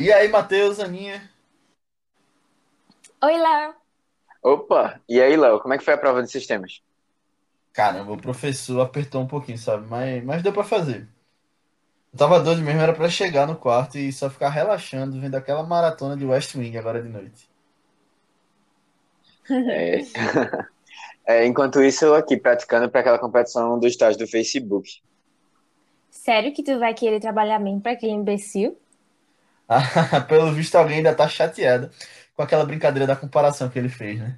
E aí, Matheus, Aninha? Oi, Léo. Opa, e aí, Léo, como é que foi a prova de sistemas? Caramba, o professor apertou um pouquinho, sabe? Mas, mas deu pra fazer. Eu tava doido mesmo, era pra chegar no quarto e só ficar relaxando, vendo aquela maratona de West Wing agora de noite. É, é, enquanto isso, eu aqui praticando para aquela competição do estágio do Facebook. Sério que tu vai querer trabalhar mesmo pra aquele imbecil? Pelo visto, alguém ainda tá chateado com aquela brincadeira da comparação que ele fez, né?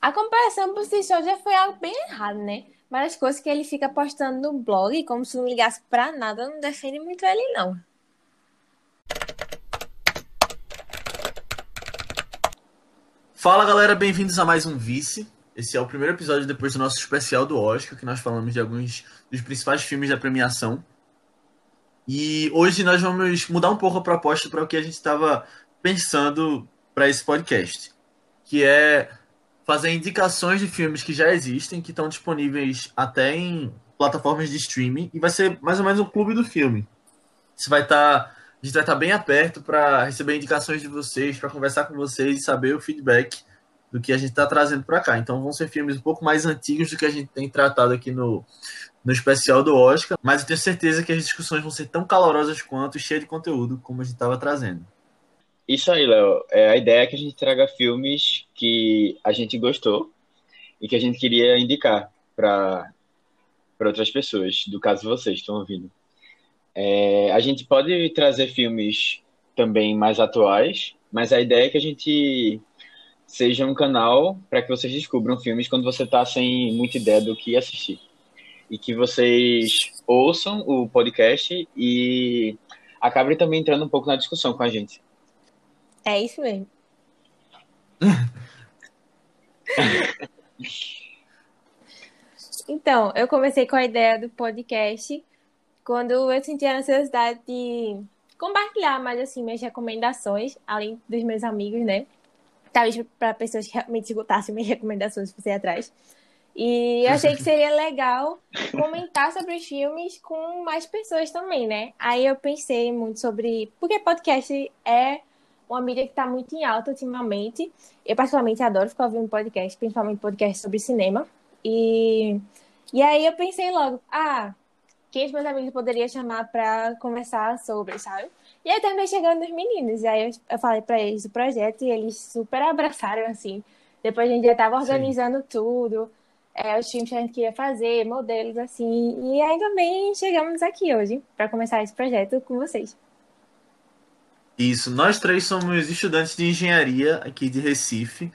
A comparação por si só já foi algo bem errado, né? Mas as coisas que ele fica postando no blog, como se não ligasse pra nada, não defende muito ele, não. Fala galera, bem-vindos a mais um Vice. Esse é o primeiro episódio depois do nosso especial do Oscar, que nós falamos de alguns dos principais filmes da premiação. E hoje nós vamos mudar um pouco a proposta para o que a gente estava pensando para esse podcast, que é fazer indicações de filmes que já existem, que estão disponíveis até em plataformas de streaming, e vai ser mais ou menos um clube do filme. Você vai estar, a gente vai estar bem aberto para receber indicações de vocês, para conversar com vocês e saber o feedback do que a gente está trazendo para cá. Então vão ser filmes um pouco mais antigos do que a gente tem tratado aqui no, no especial do Oscar, mas eu tenho certeza que as discussões vão ser tão calorosas quanto e cheias de conteúdo como a gente estava trazendo. Isso aí, Léo. É, a ideia é que a gente traga filmes que a gente gostou e que a gente queria indicar para outras pessoas, do caso vocês estão ouvindo. É, a gente pode trazer filmes também mais atuais, mas a ideia é que a gente seja um canal para que vocês descubram filmes quando você está sem muita ideia do que assistir. E que vocês ouçam o podcast e acabem também entrando um pouco na discussão com a gente. É isso mesmo. então, eu comecei com a ideia do podcast quando eu senti a necessidade de compartilhar mais assim minhas recomendações, além dos meus amigos, né? Talvez para pessoas que realmente escutassem minhas recomendações por aí atrás. E eu achei que seria legal comentar sobre os filmes com mais pessoas também, né? Aí eu pensei muito sobre. Porque podcast é uma mídia que está muito em alta ultimamente. Eu, particularmente, adoro ficar ouvindo podcast, principalmente podcast sobre cinema. E, e aí eu pensei logo, ah, quem os meus amigos poderia chamar para conversar sobre, sabe? E aí terminei chegando nos meninos. E aí eu, eu falei para eles o projeto e eles super abraçaram, assim. Depois a gente já estava organizando Sim. tudo, é, os filmes que a gente queria fazer, modelos, assim. E aí também chegamos aqui hoje para começar esse projeto com vocês. Isso, nós três somos estudantes de engenharia aqui de Recife,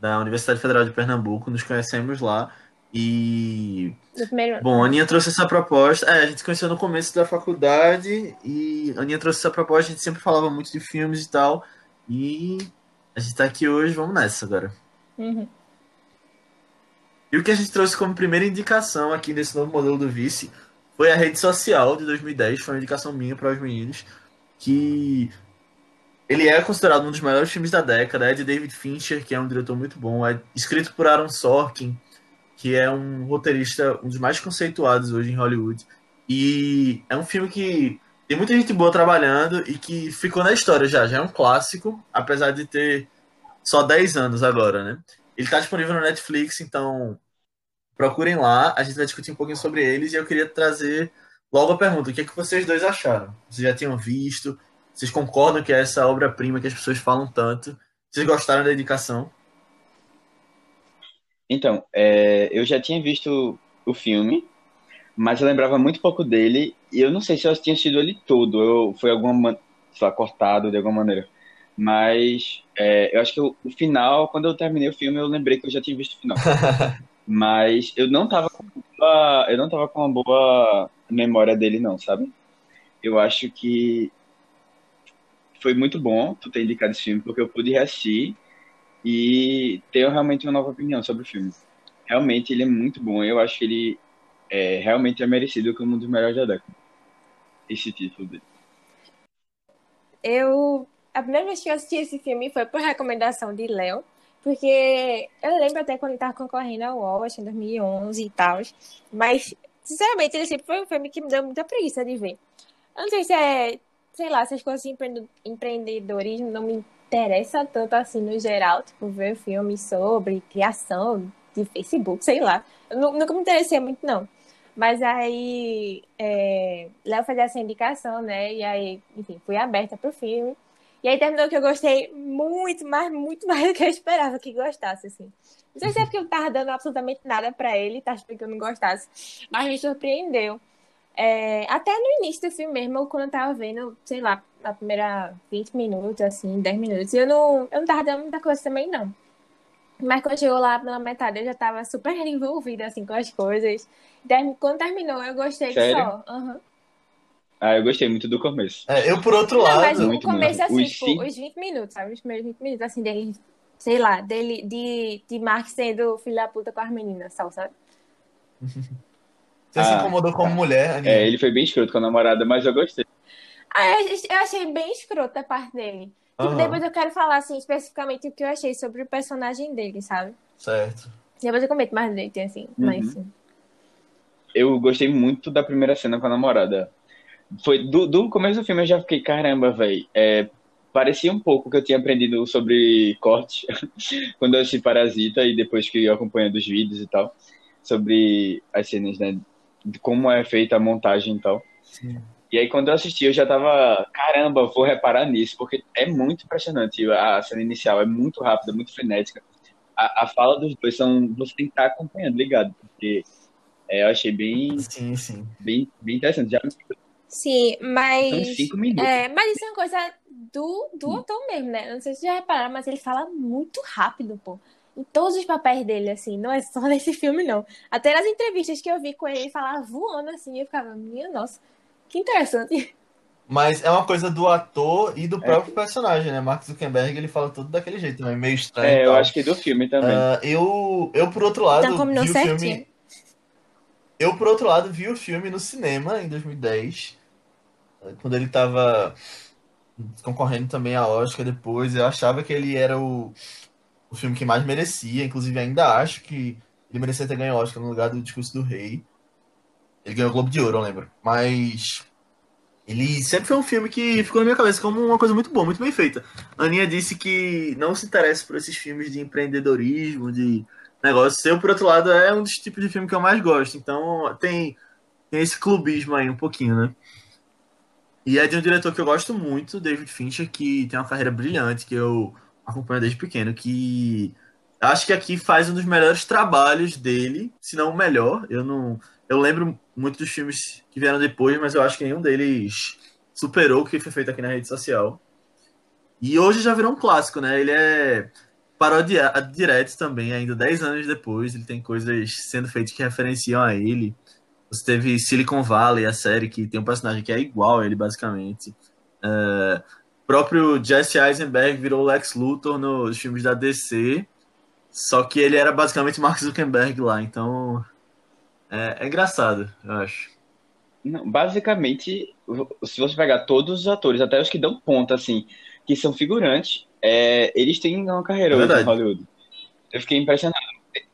da Universidade Federal de Pernambuco, nos conhecemos lá. E. Bom, a Aninha trouxe essa proposta. É, a gente se conheceu no começo da faculdade e a Aninha trouxe essa proposta. A gente sempre falava muito de filmes e tal. E a gente tá aqui hoje, vamos nessa agora. Uhum. E o que a gente trouxe como primeira indicação aqui nesse novo modelo do Vice foi a rede social de 2010. Foi uma indicação minha para os meninos. Que ele é considerado um dos melhores filmes da década. É de David Fincher, que é um diretor muito bom. É escrito por Aaron Sorkin, que é um roteirista, um dos mais conceituados hoje em Hollywood. E é um filme que tem muita gente boa trabalhando e que ficou na história já. Já é um clássico, apesar de ter só 10 anos agora, né? Ele está disponível no Netflix, então procurem lá. A gente vai discutir um pouquinho sobre eles e eu queria trazer logo a pergunta: o que, é que vocês dois acharam? Vocês já tinham visto? Vocês concordam que é essa obra-prima que as pessoas falam tanto? Vocês gostaram da indicação? Então, é, eu já tinha visto o filme, mas eu lembrava muito pouco dele, e eu não sei se eu tinha assistido ele todo, eu, foi alguma, sei lá, cortado de alguma maneira. Mas é, eu acho que o, o, final, quando eu terminei o filme, eu lembrei que eu já tinha visto o final. mas eu não tava com uma, eu não tava com uma boa memória dele, não, sabe? Eu acho que foi muito bom tu ter indicado esse filme, porque eu pude reassistir e ter realmente uma nova opinião sobre o filme. Realmente ele é muito bom, eu acho que ele é, realmente é merecido como um dos melhores da década. Esse título dele. Eu. A primeira vez que eu assisti esse filme foi por recomendação de Léo, porque eu lembro até quando ele estava concorrendo ao Oscar em 2011 e tal, mas, sinceramente, ele sempre foi um filme que me deu muita preguiça de ver. Eu não sei se é sei lá, essas coisas de empre- empreendedorismo não me interessa tanto assim no geral, tipo, ver filmes sobre criação de Facebook, sei lá. Eu nu- nunca me interessei muito, não. Mas aí, é, Léo fazia essa indicação, né? E aí, enfim, fui aberta pro filme. E aí terminou que eu gostei muito, mais, muito mais do que eu esperava que gostasse, assim. Não sei se é porque eu tava dando absolutamente nada pra ele, tá achando que eu não gostasse, mas me surpreendeu. É, até no início do filme mesmo, quando eu tava vendo, sei lá, a primeira 20 minutos, assim, 10 minutos, eu não, eu não tava dando muita coisa também, não. Mas quando chegou lá na metade, eu já tava super envolvida, assim, com as coisas. Quando terminou, eu gostei Sério? só. Aham. Ah, eu gostei muito do começo. É, eu, por outro Não, lado. mas o muito começo, bom. assim, Os tipo, os 20 minutos, sabe? Os primeiros 20 minutos, assim, dele, sei lá, dele, de, de Mark sendo filho da puta com as meninas, só, sabe? Você se Ah, incomodou como tá. mulher, Aninha? É, ele foi bem escroto com a namorada, mas eu gostei. Ah, eu, eu achei bem escrota a parte dele. Tipo, Aham, depois eu quero falar, assim, especificamente o que eu achei sobre o personagem dele, sabe? Certo. Depois eu comento mais dele, assim, Uhum. mas sim. Eu gostei muito da primeira cena com a namorada. Foi do, do começo do filme eu já fiquei, caramba, velho. É, parecia um pouco que eu tinha aprendido sobre corte quando eu assisti Parasita e depois que eu acompanhando os vídeos e tal, sobre as cenas, né? De como é feita a montagem e tal. Sim. E aí, quando eu assisti, eu já tava, caramba, vou reparar nisso, porque é muito impressionante. A cena inicial é muito rápida, muito frenética. A, a fala dos dois são. Você tem que estar acompanhando, ligado? Porque é, eu achei bem, Sim, sim. bem, bem interessante. Já Sim, são mas. cinco minutos. É, mas isso é uma coisa do, do ator mesmo, né? Não sei se vocês já repararam, mas ele fala muito rápido, pô. Em todos os papéis dele, assim, não é só nesse filme, não. Até nas entrevistas que eu vi com ele, ele falava voando assim, eu ficava, minha nossa, que interessante. Mas é uma coisa do ator e do É. próprio personagem, né? Mark Zuckerberg, ele fala tudo daquele jeito também, meio estranho. É, eu acho que do filme também. Ah, eu, eu, por outro lado, Então vi o certinho. filme. Eu, por outro lado, vi o filme no cinema em 2010, quando ele tava concorrendo também a Oscar depois. Eu achava que ele era o, o filme que mais merecia, inclusive ainda acho que ele merecia ter ganho Oscar no lugar do Discurso do Rei. Ele ganhou o Globo de Ouro, eu lembro. Mas ele sempre foi um filme que ficou na minha cabeça como uma coisa muito boa, muito bem feita. A Aninha disse que não se interessa por esses filmes de empreendedorismo, de negócio. Eu, por outro lado, é um dos tipos de filme que eu mais gosto. Então tem, tem esse clubismo aí um pouquinho, né? E é de um diretor que eu gosto muito, David Fincher, que tem uma carreira brilhante, que eu acompanho desde pequeno, que acho que aqui faz um dos melhores trabalhos dele, se não o melhor. Eu não, eu lembro muito dos filmes que vieram depois, mas eu acho que nenhum deles superou o que foi feito aqui na rede social. E hoje já virou um clássico, né? Ele é parodiado direto também, ainda 10 anos depois. Ele tem coisas sendo feitas que referenciam a ele. Você teve Silicon Valley, a série que tem um personagem que é igual a ele, basicamente. O próprio Jesse Eisenberg virou Lex Luthor nos filmes da DC. Só que ele era basicamente Mark Zuckerberg lá, então. É, é engraçado, eu acho. Basicamente, se você pegar todos os atores, até os que dão ponta, assim, que são figurantes, é, eles têm uma carreira É hoje em Hollywood. Eu fiquei impressionado.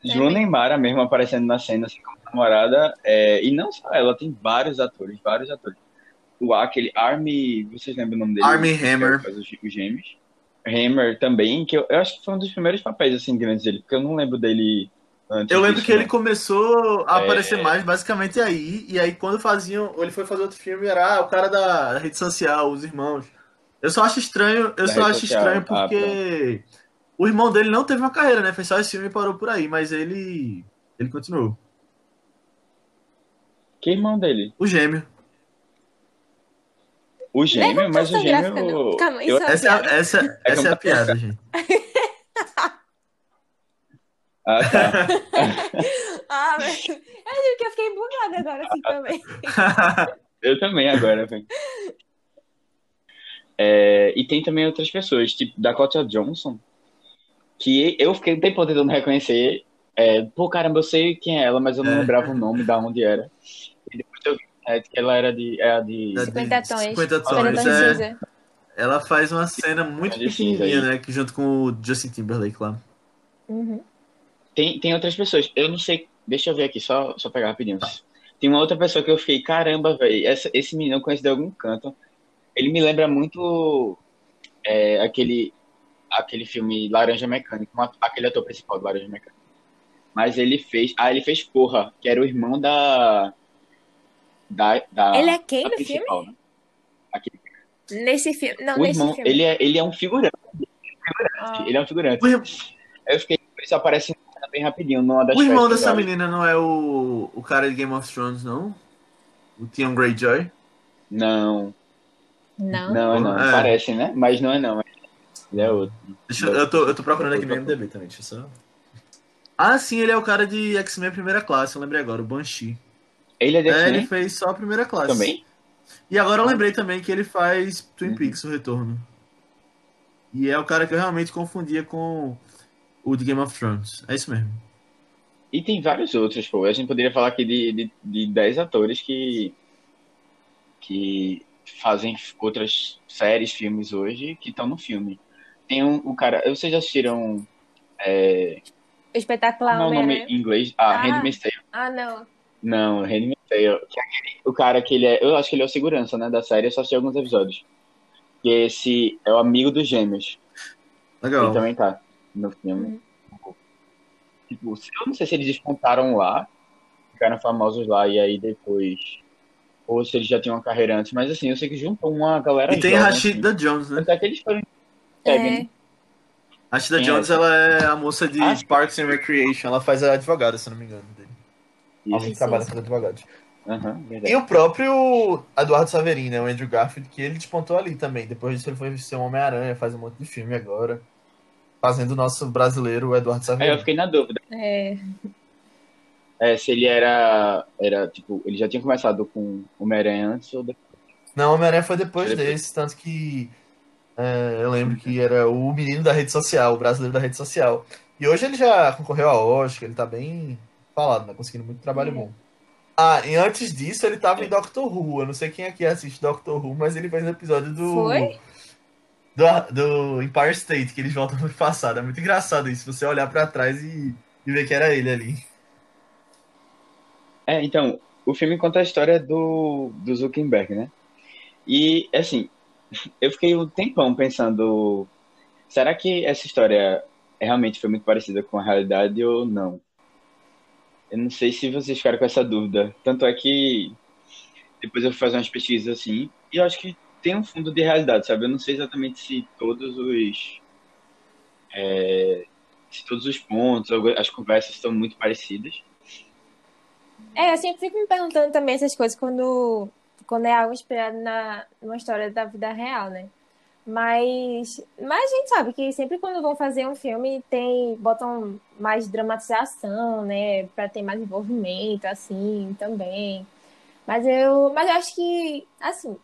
Ju bem. Neymar mesmo aparecendo na cena, assim, como namorada, é, e não só ela, tem vários atores, vários atores. O, aquele Army, vocês lembram o nome dele? É que Hammer. faz os, os gêmeos. Hammer também, que eu, eu acho que foi um dos primeiros papéis, assim, grandes dele, porque eu não lembro dele antes Eu lembro disso, que ele não. começou a É. aparecer mais basicamente aí, e aí quando faziam, ou ele foi fazer outro filme, era ah, o cara da rede social, os irmãos. Eu só acho estranho, eu Da só acho estranho ah, porque o irmão dele não teve uma carreira, né? Fez só esse filme e parou por aí, mas ele ele continuou. Que irmão dele? O gêmeo. O gêmeo, mas o gráfica, gêmeo... Calma, eu- é Essa, é a- piada. essa, essa é a piada, gente. Ah, tá. Ah, mas... Eu digo que eu fiquei bugada agora assim também. Eu também agora, velho. É, e tem também outras pessoas, tipo Dakota Johnson, que eu fiquei um tempo tentando reconhecer. É, pô, caramba, eu sei quem é ela, mas eu não É. lembrava o nome, da onde era. E depois eu vi é, que ela era de. É a de. Da- 50 tons. 50 tons, Fernanda é. Cinza. Ela faz uma cena muito pequenininha, né? Que junto com o Justin Timberlake lá. Uhum. Tem, tem outras pessoas. Eu não sei. Deixa eu ver aqui, só, só pegar rapidinho. Tem uma outra pessoa que eu fiquei, caramba, velho. Esse menino eu conheço de algum canto. Ele me lembra muito é, aquele, aquele filme Laranja Mecânica, aquele ator principal do Laranja Mecânica. Mas ele fez. Ah, ele fez Porra, que era o irmão da. Da, da Ele é quem da no filme? né? Aquele- Nesse filme. Não, o nesse irmão, filme. ele é, ele é um figurante. Ah. Ele é um figurante. O, ir- Aí eu fiquei. Ele só aparece bem rapidinho numa das o irmão dessa sabe? menina não é o, o cara de Game of Thrones, não? O Theon Greyjoy? Não, Não. não, é não. É. Parece, né? Mas não é não. Ele é outro. Deixa eu, eu, tô, eu tô procurando aqui no MDB também, deixa eu só. Ah, sim, ele é o cara de X-Men Primeira Classe, eu lembrei agora, o Banshee. Ele é de É, ele X-Men fez só a primeira classe. também? E agora eu lembrei também que ele faz Twin Uhum. Peaks, o Retorno. E é o cara que eu realmente confundia com o de Game of Thrones. É isso mesmo. E tem vários outros, pô. A gente poderia falar aqui de, de, de 10 atores que, que fazem outras séries, filmes hoje, que estão no filme. Tem um, o cara. Vocês já assistiram. É, espetacular como é o nome Homem-Aranha. em inglês? Ah, Ah. Handmaid's Tale. Ah, não. Não, Handmaid's Tale. É aquele- o cara que ele é. Eu acho que ele é o segurança, né? Da série. Eu só assisti alguns episódios. E esse é o amigo dos gêmeos. Legal. Ele também tá no filme. Tipo, eu não sei se eles despontaram lá, ficaram famosos lá e aí depois. Ou se eles já tinham uma carreira antes, mas assim, eu sei que juntam uma galera E tem jovem, a assim. Rashida Jones, né? Até que eles foram. É. né? Rashida Quem é Jones, essa? ela é a moça de Ah, Parks and Recreation. Ela faz a advogada, se não me engano. Dele. Sim, trabalha com advogados. Verdade. E o próprio Eduardo Saverin, né? O Andrew Garfield, que ele despontou ali também. Depois disso ele foi ser um Homem-Aranha, faz um monte de filme agora. Fazendo o nosso brasileiro, o Eduardo Aí Saverin. eu fiquei na dúvida. É. É, se ele era. Era, tipo, ele já tinha começado com Homem-Aranha antes ou depois. Não, o Homem-Aranha foi depois depois. desse, tanto que é, eu lembro que era o menino da rede social, o brasileiro da rede social. E hoje ele já concorreu a Oscar, ele tá bem falado, né? Conseguindo muito trabalho É. bom. Ah, e antes disso ele tava em Doctor Who. Eu não sei quem aqui assiste Doctor Who, mas ele fez um episódio do. Foi? Do, do Empire State, que eles voltam no passado. É muito engraçado isso, você olhar pra trás e, e ver que era ele ali. É, então, o filme conta a história do, do Zuckerberg, né? E, assim, eu fiquei um tempão pensando, será que essa história realmente foi muito parecida com a realidade ou não? Eu não sei se vocês ficaram com essa dúvida. Tanto é que depois eu fui fazer umas pesquisas assim, e eu acho que tem um fundo de realidade, sabe? Eu não sei exatamente se todos os. é, se todos os pontos, as conversas estão muito parecidas. É, eu sempre fico me perguntando também essas coisas quando, quando é algo inspirado na, numa história da vida real, né? Mas, mas a gente sabe que sempre quando vão fazer um filme tem botam mais dramatização, né, Pra ter mais envolvimento assim, também. Mas eu, mas eu acho que assim,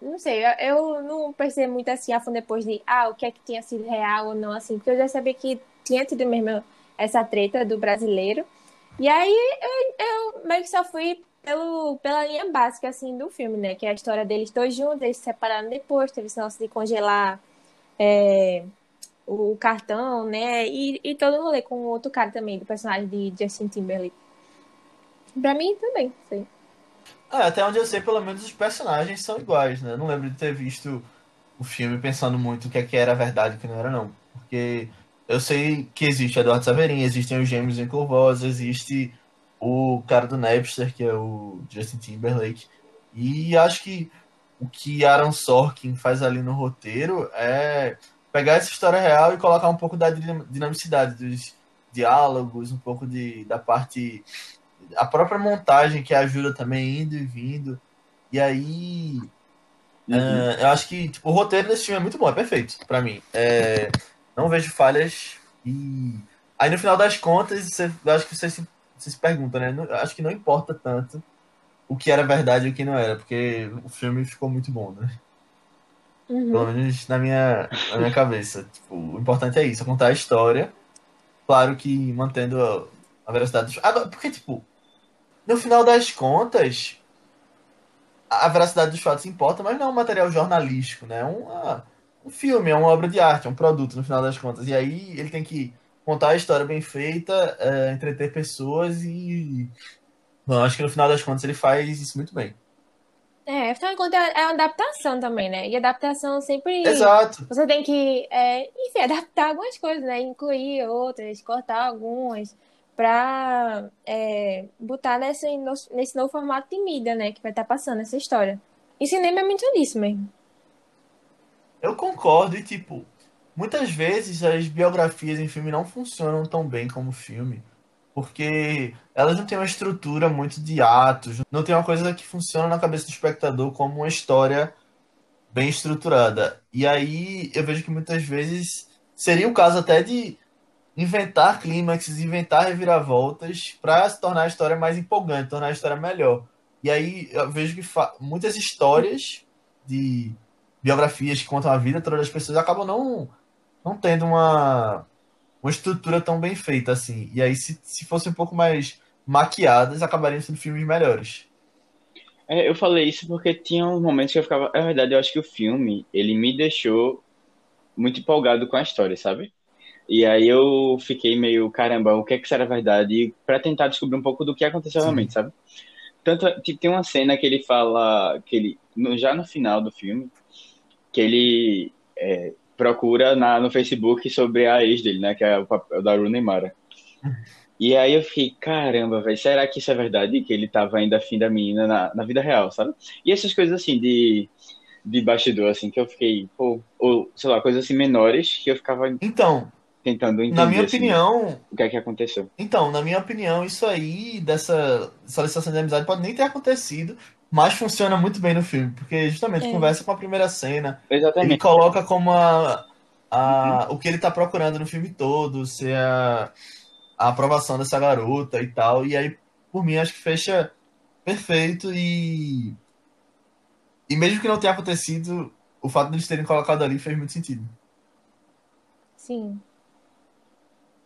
não sei, eu, eu não percebo muito assim a fundo depois de ah, o que é que tinha sido real ou não assim, porque eu já sabia que tinha tido mesmo essa treta do brasileiro. E aí eu, eu meio que só fui pelo, pela linha básica, assim, do filme, né? Que é a história deles dois juntos, eles se separaram depois, teve esse lance de congelar é, o cartão, né? E, e todo o rolê com o outro cara também, do personagem de Justin Timberlake. Pra mim também, foi. Ah, até onde eu sei, pelo menos os personagens são iguais, né? Eu não lembro de ter visto o filme pensando muito o que é que era verdade e o que não era, não. Porque eu sei que existe Eduardo Saverin, existem os gêmeos Winklevoss, existe o cara do Napster, que é o Justin Timberlake. E acho que o que Aaron Sorkin faz ali no roteiro é pegar essa história real e colocar um pouco da dinam- dinamicidade dos diálogos, um pouco de, da parte a própria montagem que ajuda também indo e vindo. E aí. Uhum. é, eu acho que tipo, o roteiro desse filme é muito bom, é perfeito pra mim. É, não vejo falhas. E aí no final das contas, você, eu acho que você se, você se pergunta, né? Não- acho que não importa tanto o que era verdade e o que não era, porque o filme ficou muito bom, né? Uhum. Pelo menos na minha, na minha cabeça. Tipo, o importante é isso, é contar a história. Claro que mantendo a, a veracidade dos. Porque, tipo, no final das contas, a a veracidade dos fatos importa, mas não é um material jornalístico, né? É uma, um filme, é uma obra de arte, é um produto, no final das contas. E aí ele tem que contar a história bem feita, é, entreter pessoas e. Bom, acho que no final das contas ele faz isso muito bem. É, afinal de contas, é uma adaptação também, né? E adaptação sempre. Exato. Você tem que, é, enfim, adaptar algumas coisas, né? Incluir outras, cortar algumas, pra é, botar nesse, nesse novo formato de mídia, né? Que vai estar passando essa história. E cinema é muito disso mesmo. Eu concordo, e tipo, muitas vezes as biografias em filme não funcionam tão bem como filme porque elas não têm uma estrutura muito de atos, não tem uma coisa que funciona na cabeça do espectador como uma história bem estruturada. E aí eu vejo que muitas vezes seria o caso até de inventar clímaxes, inventar reviravoltas para se tornar a história mais empolgante, tornar a história melhor. E aí eu vejo que muitas histórias de biografias que contam a vida todas das pessoas acabam não, não tendo uma uma estrutura tão bem feita assim. E aí, se, se fossem um pouco mais maquiadas, acabariam sendo filmes melhores. É, eu falei isso porque tinha uns momentos que eu ficava. É verdade, eu acho que o filme ele me deixou muito empolgado com a história, sabe? E aí eu fiquei meio, caramba, o que é que será verdade? para tentar descobrir um pouco do que aconteceu Sim. realmente, sabe? Tanto tem uma cena que ele fala que ele já no final do filme que ele é, procura na, no Facebook sobre a ex dele, né? Que é o papel da Rooney Mara. E aí eu fiquei, caramba, velho, será que isso é verdade? Que ele tava ainda afim da menina na, na vida real, sabe? E essas coisas assim de, de bastidor, assim, que eu fiquei, pô, ou, sei lá, coisas assim menores que eu ficava. Então. Tentando entender. Na minha assim, opinião. O que é que aconteceu? Então, na minha opinião, isso aí, dessa solicitação de amizade, pode nem ter acontecido, mas funciona muito bem no filme, porque justamente é. conversa com a primeira cena. Exatamente. Ele coloca como a, a, uhum. o que ele tá procurando no filme todo, ser a, a aprovação dessa garota e tal. E aí, por mim, acho que fecha perfeito e. E mesmo que não tenha acontecido, o fato de eles terem colocado ali fez muito sentido. Sim.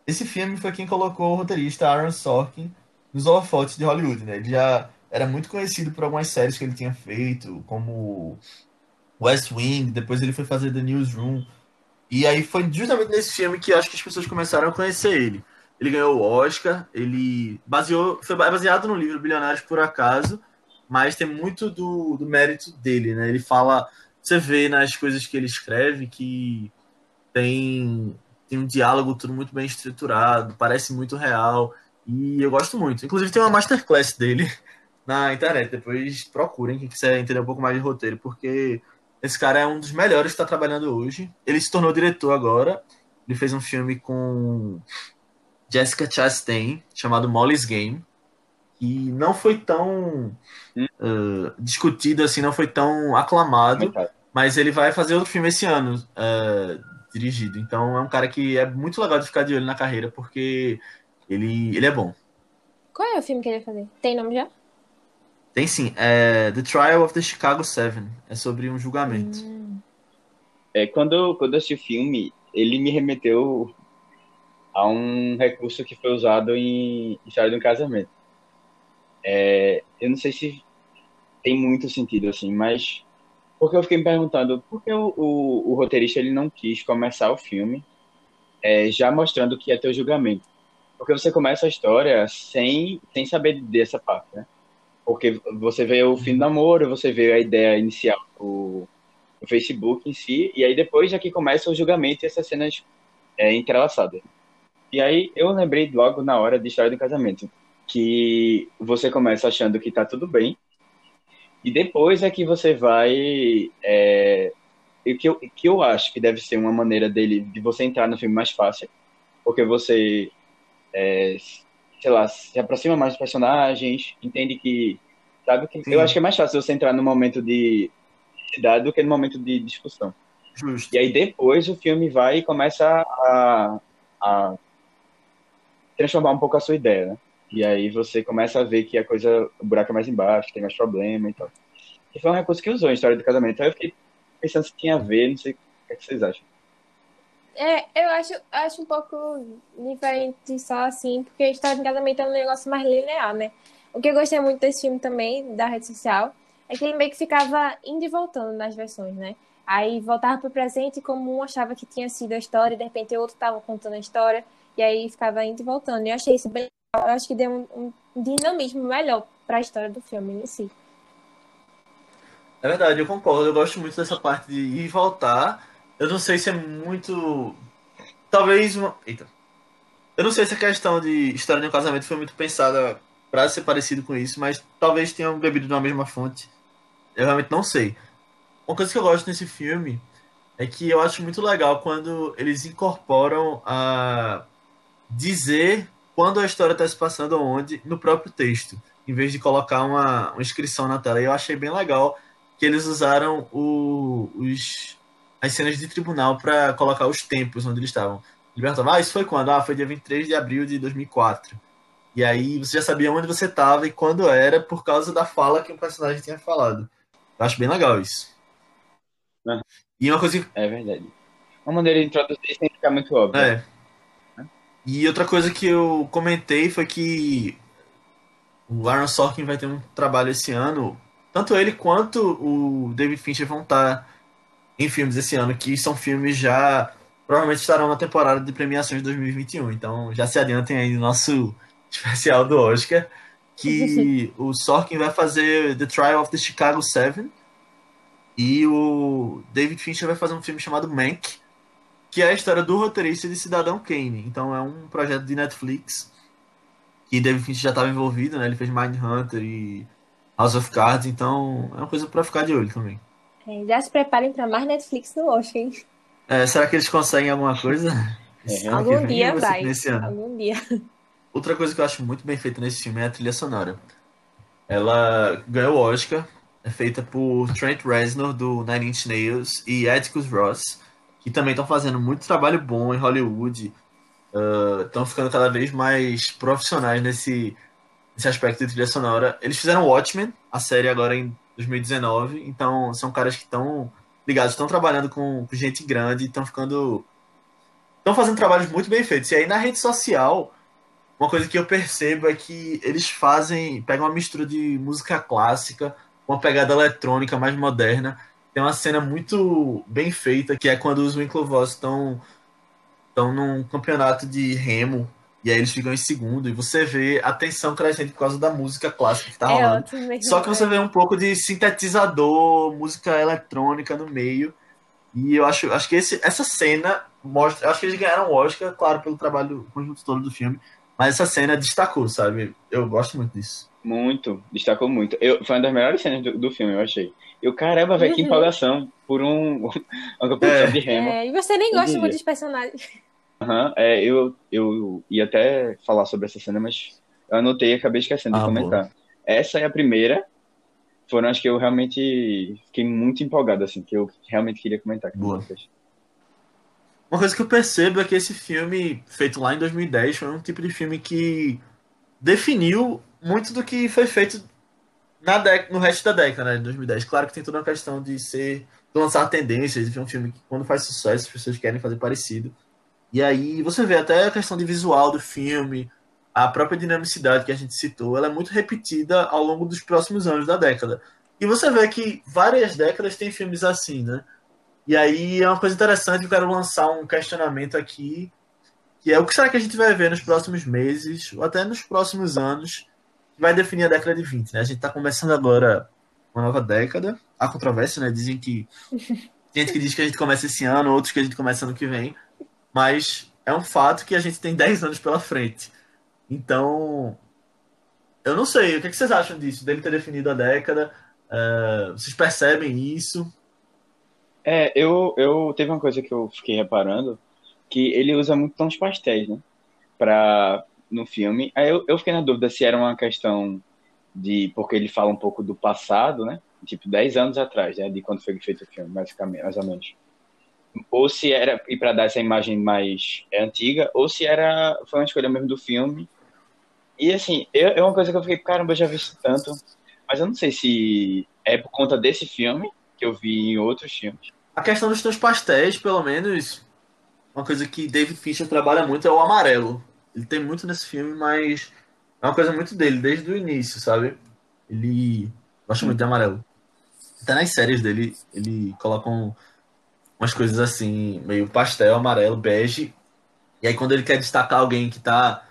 Esse filme foi quem colocou o roteirista Aaron Sorkin nos holofotes de Hollywood, né? Ele já era muito conhecido por algumas séries que ele tinha feito, como West Wing, depois ele foi fazer The Newsroom. E aí foi justamente nesse filme que acho que as pessoas começaram a conhecer ele. Ele ganhou o Oscar, ele baseou, foi baseado no livro Bilionários por Acaso, mas tem muito do, do mérito dele, né? Ele fala, você vê nas coisas que ele escreve que tem, tem um diálogo tudo muito bem estruturado, parece muito real, e eu gosto muito. Inclusive tem uma masterclass dele na internet. Depois procurem quem quiser entender um pouco mais de roteiro, porque esse cara é um dos melhores que está trabalhando hoje. Ele se tornou diretor agora. Ele fez um filme com Jessica Chastain chamado Molly's Game, que não foi tão uh, discutido assim, não foi tão aclamado, mas ele vai fazer outro filme esse ano uh, dirigido. Então é um cara que é muito legal de ficar de olho na carreira, porque ele, ele é bom. Qual é o filme que ele vai fazer? Tem nome já? Tem sim. É The Trial of the Chicago Seven. É sobre um julgamento. É, quando, quando eu assisti o filme, ele me remeteu a um recurso que foi usado em História de um Casamento. É, eu não sei se tem muito sentido, assim, mas... Porque eu fiquei me perguntando por que o, o, o roteirista ele não quis começar o filme é, já mostrando que ia ter o julgamento. Porque você começa a história sem, sem saber dessa parte, né? Porque você vê o fim do namoro, você vê a ideia inicial do Facebook em si, e aí depois é que começa o julgamento e essas cenas é, entrelaçadas. E aí eu lembrei logo na hora de História do Casamento, que você começa achando que tá tudo bem, e depois é que você vai. É, que, eu, que eu acho que deve ser uma maneira dele de você entrar no filme mais fácil, porque você é, sei lá, se aproxima mais dos personagens, entende que. Sabe? Que, eu acho que é mais fácil você entrar no momento de cidade do que no momento de discussão. Justo. E aí depois o filme vai e começa a, a transformar um pouco a sua ideia, né? E aí você começa a ver que a coisa, o buraco é mais embaixo, tem mais problema e tal. E foi um recurso que usou em História do Casamento. Aí eu fiquei pensando se tinha a ver, não sei o que, é que vocês acham. É, eu acho, acho um pouco diferente só assim, porque História de Casamento é um negócio mais linear, né? O que eu gostei muito desse filme também, da rede social, é que ele meio que ficava indo e voltando nas versões, né? Aí voltava pro presente como um achava que tinha sido a história, e de repente o outro tava contando a história, e aí ficava indo e voltando. E eu achei isso bem legal. Eu acho que deu um, um dinamismo melhor para a história do filme em si. É verdade, eu concordo. Eu gosto muito dessa parte de ir e voltar. Eu não sei se é muito. Talvez uma. Eita. Eu não sei se a questão de história de um casamento foi muito pensada para ser parecido com isso, mas talvez tenham bebido na mesma fonte. Eu realmente não sei. Uma coisa que eu gosto nesse filme é que eu acho muito legal quando eles incorporam a dizer quando a história está se passando onde no próprio texto, em vez de colocar uma, uma inscrição na tela. E eu achei bem legal que eles usaram o, os, as cenas de tribunal para colocar os tempos onde eles estavam. Libertava, ah, isso foi quando? Ah, foi dia 23 de abril de 2004. E aí você já sabia onde você estava e quando era por causa da fala que o personagem tinha falado. Eu acho bem legal isso. É. E uma coisa que É verdade. Uma maneira de introduzir sem ficar muito óbvio. É. E outra coisa que eu comentei foi que o Aaron Sorkin vai ter um trabalho esse ano. Tanto ele quanto o David Fincher vão estar em filmes esse ano, que são filmes já provavelmente estarão na temporada de premiações de 2021. Então já se adiantem aí no nosso especial do Oscar, que o Sorkin vai fazer The Trial of the Chicago Seven e o David Fincher vai fazer um filme chamado Mank, que é a história do roteirista de Cidadão Kane. Então é um projeto de Netflix que David Fincher já estava envolvido, né? Ele fez Mindhunter e House of Cards, então é uma coisa para ficar de olho também. É, já se preparem para mais Netflix no Oscar, hein? É, será que eles conseguem alguma coisa? É, Algum dia vai. Nesse ano? Algum dia. Outra coisa que eu acho muito bem feita nesse filme é a trilha sonora. Ela ganhou o Oscar, é feita por Trent Reznor do Nine Inch Nails e Atticus Ross, que também estão fazendo muito trabalho bom em Hollywood. Estão ficando cada vez mais profissionais nesse, nesse aspecto de trilha sonora. Eles fizeram Watchmen, a série agora em 2019, então são caras que estão ligados, estão trabalhando com, com gente grande, estão ficando. Estão fazendo trabalhos muito bem feitos. E aí na rede social, uma coisa que eu percebo é que eles fazem, pegam uma mistura de música clássica, uma pegada eletrônica mais moderna. Tem uma cena muito bem feita, que é quando os Winklevoss estão estão num campeonato de remo, e aí eles ficam em segundo, e você vê a tensão crescente por causa da música clássica que tá É rolando. mesmo. Só que você vê um pouco de sintetizador, música eletrônica no meio. E eu acho, acho que esse, essa cena mostra. Acho que eles ganharam o Oscar, claro, pelo trabalho conjunto todo do filme. Mas essa cena destacou, sabe? Eu gosto muito disso. Muito, destacou muito. Eu, foi uma das melhores cenas do, do filme, eu achei. Eu, caramba, velho, que Uhum. empolgação por um, uma competição É. de remo. É, e você nem gosta muito dos personagens. Aham, é, eu, eu ia até falar sobre essa cena, mas eu anotei e acabei esquecendo de Ah, comentar. Essa é a primeira, foram as que eu realmente fiquei muito empolgado, assim, que eu realmente queria comentar. com Boa. vocês. Uma coisa que eu percebo é que esse filme, feito lá em 2010, foi um tipo de filme que definiu muito do que foi feito na dec- no resto da década, né, de 2010. Claro que tem toda uma questão de ser de lançar tendências, de ver um filme que quando faz sucesso as pessoas querem fazer parecido. E aí você vê até a questão de visual do filme, a própria dinamicidade que a gente citou, ela é muito repetida ao longo dos próximos anos da década. E você vê que várias décadas tem filmes assim, né? E aí é uma coisa interessante, eu quero lançar um questionamento aqui, que é o que será que a gente vai ver nos próximos meses, ou até nos próximos anos, que vai definir a década de 20, né? A gente está começando agora uma nova década, há controvérsia, né? Dizem que tem gente que diz que a gente começa esse ano, outros que a gente começa ano que vem, mas é um fato que a gente tem 10 anos pela frente. Então, eu não sei, o que, é que vocês acham disso, dele ter definido a década? É, vocês percebem isso? É, eu, eu teve uma coisa que eu fiquei reparando, que ele usa muito tons pastéis, né? Pra, no filme. Aí eu, eu fiquei na dúvida se era uma questão de. Porque ele fala um pouco do passado, né? Tipo, 10 anos atrás, né? De quando foi feito o filme, basicamente, mais ou menos. Ou se era. E pra dar essa imagem mais antiga, ou se era. Foi uma escolha mesmo do filme. E assim, eu- é uma coisa que eu fiquei, caramba, eu já vi isso tanto. Mas eu não sei se é por conta desse filme, que eu vi em outros filmes. A questão dos tons pastéis, pelo menos, uma coisa que David Fincher trabalha muito é o amarelo. Ele tem muito nesse filme, mas é uma coisa muito dele, desde o início, sabe? Ele gosta muito de amarelo. Até nas séries dele, ele coloca um- umas coisas assim, meio pastel, amarelo, bege. E aí quando ele quer destacar alguém que tá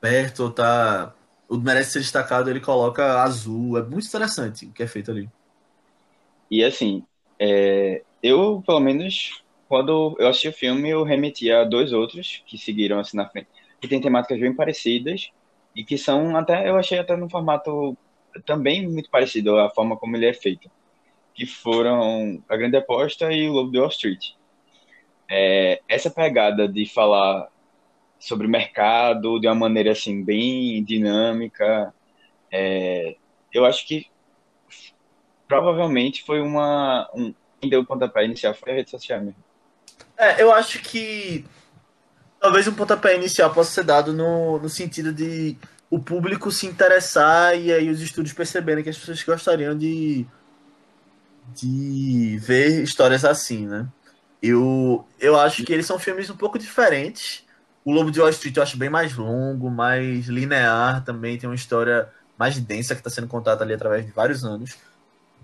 perto ou tá. ou merece ser destacado, ele coloca azul. É muito interessante o que é feito ali. E assim, é, eu, pelo menos, quando eu assisti o filme, eu remeti a dois outros que seguiram assim na frente, que tem temáticas bem parecidas e que são até, eu achei até no formato também muito parecido a forma como ele é feito, que foram A Grande Aposta e O Lobo de Wall Street. É, essa pegada de falar sobre mercado de uma maneira assim bem dinâmica, é, eu acho que provavelmente foi uma um, quem deu o pontapé inicial foi a rede social mesmo. É, eu acho que talvez um pontapé inicial possa ser dado no, no sentido de o público se interessar e aí os estúdios perceberem que as pessoas gostariam de, de ver histórias assim, né? Eu, eu acho que eles são filmes um pouco diferentes. O Lobo de Wall Street eu acho bem mais longo, mais linear também, tem uma história mais densa que está sendo contada ali através de vários anos.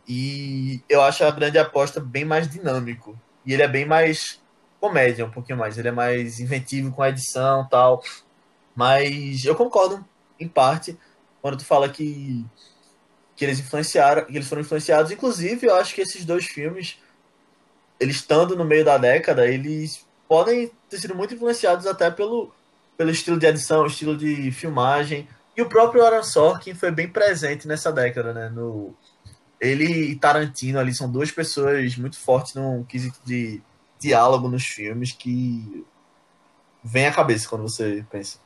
E eu acho a grande aposta bem mais dinâmico. E ele é bem mais comédia, um pouquinho mais. Ele é mais inventivo com a edição tal. Mas eu concordo em parte, quando tu fala que, que eles influenciaram, que eles foram influenciados. Inclusive, eu acho que esses dois filmes, eles estando no meio da década, eles podem ter sido muito influenciados até pelo, pelo estilo de edição, estilo de filmagem. E o próprio Aaron Sorkin foi bem presente nessa década, né? No, ele e Tarantino ali são duas pessoas muito fortes no quesito de diálogo nos filmes que vem à cabeça quando você pensa.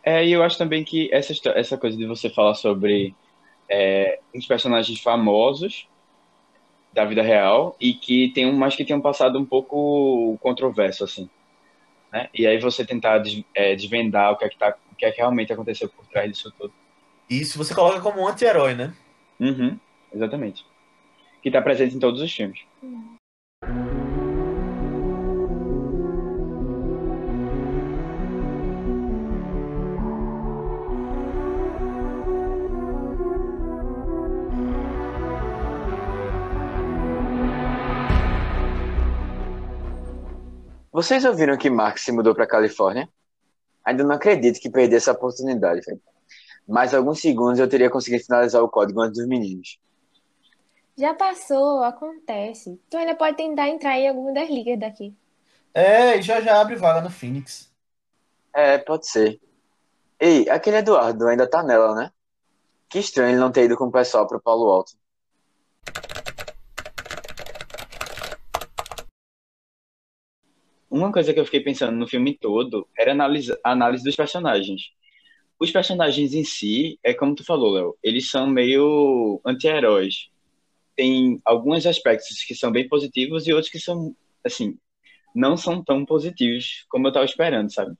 É, e eu acho também que essa, essa coisa de você falar sobre é, uns personagens famosos da vida real e que tem um, mais que tem um passado um pouco controverso, assim. Né? E aí você tentar des, é, desvendar o que, é que tá, o que é que realmente aconteceu por trás disso tudo. Isso você coloca como um anti-herói, né? Uhum, exatamente. Que está presente em todos os filmes. Uhum. Vocês ouviram que Mark se mudou para Califórnia? Ainda não acredito que perdi essa oportunidade, velho. Mais alguns segundos eu teria conseguido finalizar o código antes dos meninos. Já passou, acontece. Tu ainda pode tentar entrar em alguma das ligas daqui. É, e já já abre vaga no Phoenix. É, pode ser. Ei, aquele Eduardo ainda tá nela, né? Que estranho ele não ter ido com o pessoal pro Paulo Alto. Uma coisa que eu fiquei pensando no filme todo era análise, análise dos personagens. Os personagens em si, é como tu falou, Léo, eles são meio anti-heróis. Tem alguns aspectos que são bem positivos e outros que são, assim, não são tão positivos como eu estava esperando, sabe?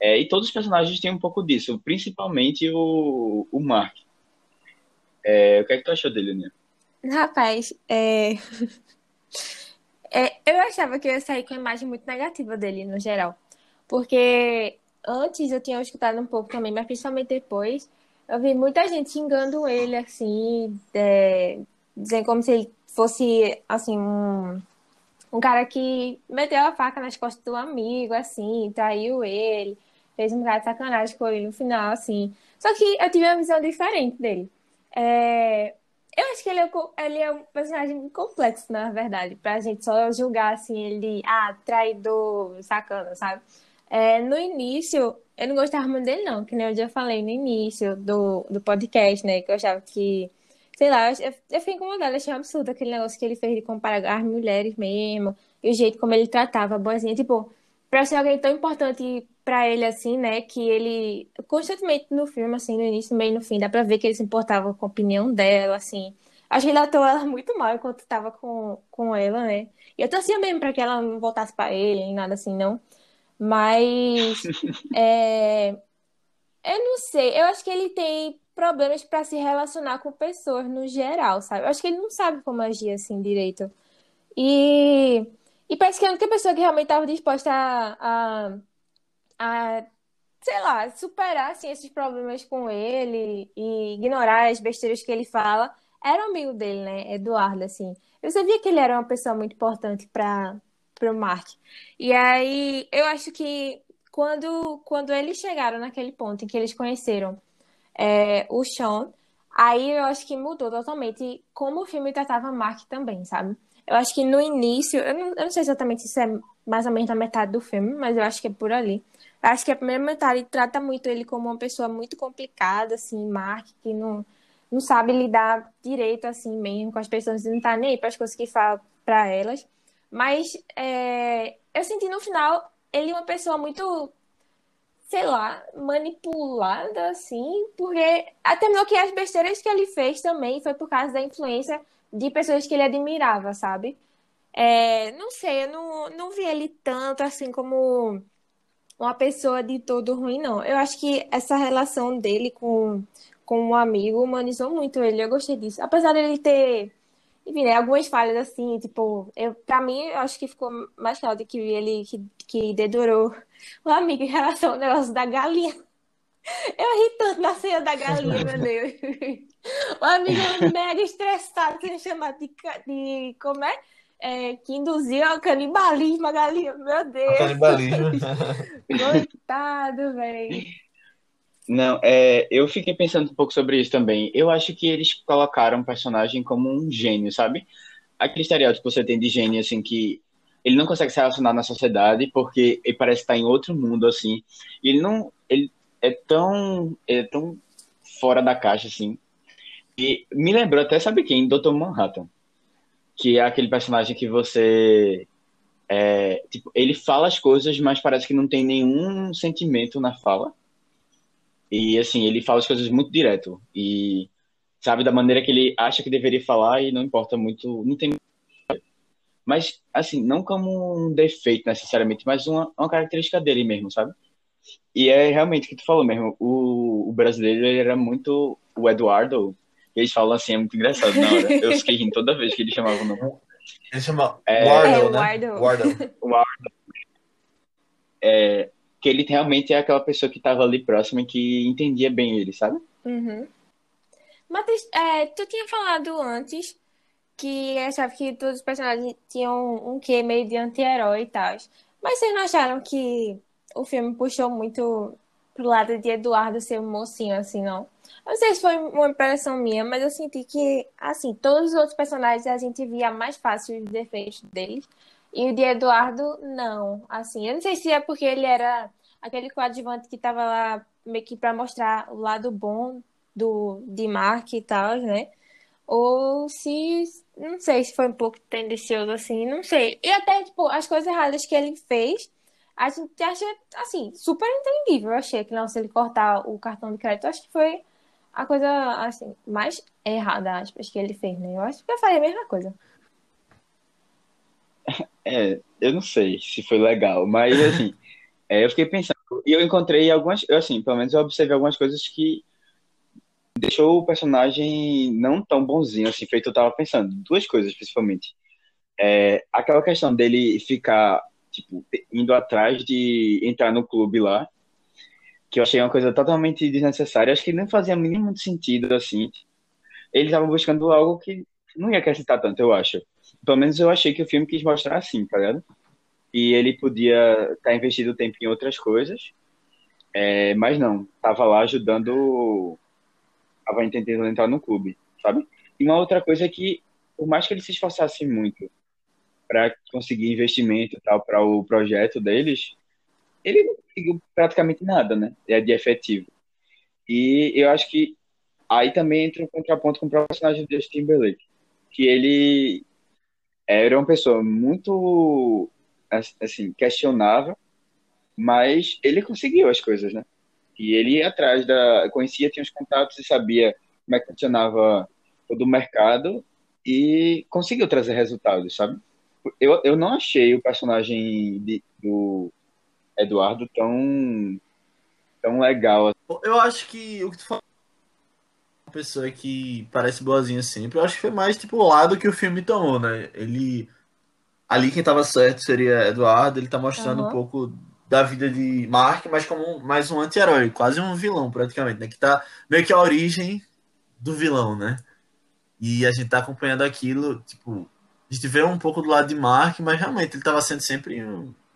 É, e todos os personagens têm um pouco disso, principalmente o, o Mark. É, o que é que tu achou dele, né? Rapaz, é... É, eu achava que eu ia sair com uma imagem muito negativa dele, no geral. Porque antes eu tinha escutado um pouco também, mas principalmente depois, eu vi muita gente xingando ele, assim, é, dizendo como se ele fosse, assim, um, um cara que meteu a faca nas costas do amigo, assim, traiu ele, fez um cara de sacanagem com ele no final, assim. Só que eu tive uma visão diferente dele. É, eu acho que ele é, ele é um personagem complexo, na verdade, pra gente só julgar, assim, ele, ah, traidor, sacana, sabe? É, no início, eu não gostava muito dele, não, que nem eu já falei no início do, do podcast, né, que eu achava que, sei lá, eu, eu fiquei incomodada, achei um absurdo aquele negócio que ele fez de comparar as mulheres mesmo, e o jeito como ele tratava a boazinha, tipo, pra ser alguém tão importante para ele, assim, né? Que ele constantemente no filme, assim, no início, no meio no fim, dá pra ver que ele se importava com a opinião dela, assim. Acho que ele atuou ela muito mal enquanto tava com, com ela, né? E eu torcia mesmo pra que ela não voltasse pra ele, nem nada assim, não. Mas. é... Eu não sei, eu acho que ele tem problemas para se relacionar com pessoas no geral, sabe? Eu acho que ele não sabe como agir assim direito. E, e parece que a única pessoa que realmente estava disposta a, a a, sei lá, superar assim, esses problemas com ele e ignorar as besteiras que ele fala, era amigo dele, né? Eduardo, assim. Eu sabia que ele era uma pessoa muito importante para o Mark. E aí, eu acho que quando, quando eles chegaram naquele ponto em que eles conheceram é, o Sean, Aí eu acho que mudou totalmente como o filme tratava Mark também, sabe? Eu acho que no início, eu não, eu não sei exatamente se é mais ou menos na metade do filme, mas eu acho que é por ali. Eu acho que a primeira metade trata muito ele como uma pessoa muito complicada, assim, Mark, que não, não sabe lidar direito, assim, mesmo com as pessoas, não tá nem para as coisas que fala para elas. Mas é, eu senti no final ele uma pessoa muito sei lá, manipulada, assim, porque até mesmo que as besteiras que ele fez também foi por causa da influência de pessoas que ele admirava, sabe? É, não sei, eu não, não vi ele tanto assim como uma pessoa de todo ruim, não. Eu acho que essa relação dele com, com um amigo humanizou muito ele, eu gostei disso. Apesar dele ter enfim, né, algumas falhas assim, tipo, eu, pra mim, eu acho que ficou mais claro do que ele que, que dedurou o amigo em relação ao negócio da galinha. Eu ri tanto na cena da galinha, meu Deus. O amigo mega estressado, sendo chamado de, de como é? é? que induziu ao canibalismo a galinha, meu Deus. O canibalismo. Coitado, velho. Não, é, eu fiquei pensando um pouco sobre isso também. Eu acho que eles colocaram o personagem como um gênio, sabe? Aquele estereótipo que você tem de gênio, assim, que ele não consegue se relacionar na sociedade porque ele parece estar em outro mundo, assim. E ele não. Ele é tão. Ele é tão fora da caixa, assim. E me lembrou até, sabe quem? Dr. Manhattan. Que é aquele personagem que você. É, tipo, ele fala as coisas, mas parece que não tem nenhum sentimento na fala. E assim, ele fala as coisas muito direto e sabe da maneira que ele acha que deveria falar e não importa muito, não tem mas assim, não como um defeito necessariamente, mas uma, uma característica dele mesmo, sabe? E é realmente o que tu falou mesmo, o, o brasileiro ele era muito o Eduardo, eles falam assim, é muito engraçado na hora. Eu fiquei rindo toda vez que ele chamava o nome. Ele chama é, Wardle, é, né? Wardle. Wardle. É, que ele realmente é aquela pessoa que estava ali próxima e que entendia bem ele, sabe? Uhum. Matheus, é, tu tinha falado antes que achava que todos os personagens tinham um quê meio de anti-herói e tal. Mas vocês não acharam que o filme puxou muito pro lado de Eduardo ser um mocinho, assim, não? Não sei se foi uma impressão minha, mas eu senti que, assim, todos os outros personagens a gente via mais fácil os defeitos deles. E o de Eduardo, não. Assim, eu não sei se é porque ele era aquele coadjuvante que tava lá meio que pra mostrar o lado bom do, de Mark e tal, né? Ou se. Não sei se foi um pouco tendencioso assim, não sei. E até, tipo, as coisas erradas que ele fez, a gente acha, assim, super entendível. Eu achei que não, se ele cortar o cartão de crédito, acho que foi a coisa, assim, mais errada, aspas, que ele fez, né? Eu acho que eu faria a mesma coisa. É, eu não sei se foi legal, mas assim, é, eu fiquei pensando, e eu encontrei algumas, assim, pelo menos eu observei algumas coisas que deixou o personagem não tão bonzinho, assim, feito eu tava pensando. Duas coisas, principalmente. É, aquela questão dele ficar, tipo, indo atrás de entrar no clube lá, que eu achei uma coisa totalmente desnecessária, acho que nem fazia mínimo sentido, assim. Ele tava buscando algo que não ia acrescentar tanto, eu acho. Pelo menos eu achei que o filme quis mostrar assim, tá ligado? E ele podia estar tá investindo tempo em outras coisas, é, mas não, tava lá ajudando, tava tentando entrar no clube, sabe? E uma outra coisa é que, por mais que ele se esforçasse muito para conseguir investimento e tal para o projeto deles, ele não conseguiu praticamente nada, né? É de efetivo. E eu acho que aí também entra um contraponto com o personagem de Justin Timberlake, que ele era uma pessoa muito assim questionável, mas ele conseguiu as coisas, né? E ele ia atrás da conhecia, tinha os contatos e sabia como é que funcionava todo o mercado e conseguiu trazer resultados, sabe? Eu, eu não achei o personagem de, do Eduardo tão tão legal. Eu acho que o que tu falou uma pessoa que parece boazinha sempre. Eu acho que foi mais tipo o lado que o filme tomou, né? Ele. Ali quem tava certo seria Eduardo, ele tá mostrando uhum. um pouco da vida de Mark, mas como mais um anti-herói, quase um vilão praticamente, né? Que tá meio que a origem do vilão, né? E a gente tá acompanhando aquilo, tipo, a gente vê um pouco do lado de Mark, mas realmente ele tava sendo sempre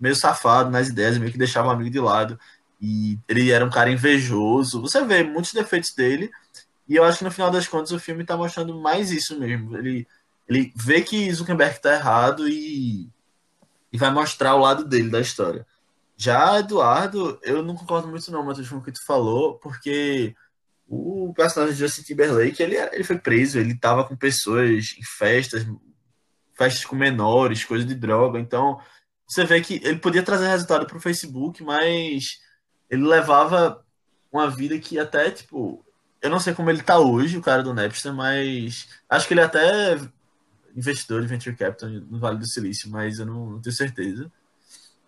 meio safado nas ideias, meio que deixava o amigo de lado. E ele era um cara invejoso. Você vê muitos defeitos dele, E eu acho que no final das contas o filme tá mostrando mais isso mesmo. Ele, ele vê que Zuckerberg tá errado e, e vai mostrar o lado dele da história. Já Eduardo, eu não concordo muito não, Matheus, com o que tu falou, porque o personagem de Justin Timberlake, ele, ele foi preso, ele tava com pessoas em festas, festas com menores, coisa de droga, então você vê que ele podia trazer resultado pro Facebook, mas ele levava uma vida que até, tipo, eu não sei como ele tá hoje, o cara do Napster, mas acho que ele é até investidor de venture capital no Vale do Silício, mas eu não, não tenho certeza.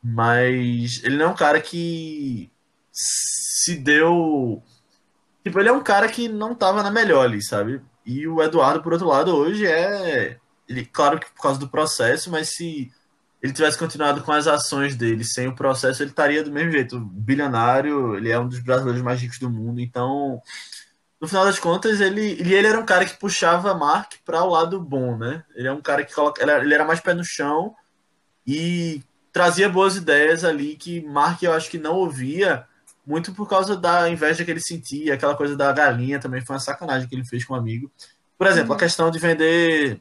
Mas ele não é um cara que se deu. Tipo, ele é um cara que não tava na melhor ali, sabe? E o Eduardo, por outro lado, hoje é. Ele, claro que por causa do processo, mas se ele tivesse continuado com as ações dele sem o processo, ele estaria do mesmo jeito. Bilionário, ele é um dos brasileiros mais ricos do mundo, então no final das contas, ele, ele, ele era um cara que puxava Mark para o lado bom, né? Ele é um cara que coloca, ele era mais pé no chão e trazia boas ideias ali que Mark eu acho que não ouvia muito por causa da inveja que ele sentia, aquela coisa da galinha também foi uma sacanagem que ele fez com um amigo. Por exemplo, uhum. a questão de vender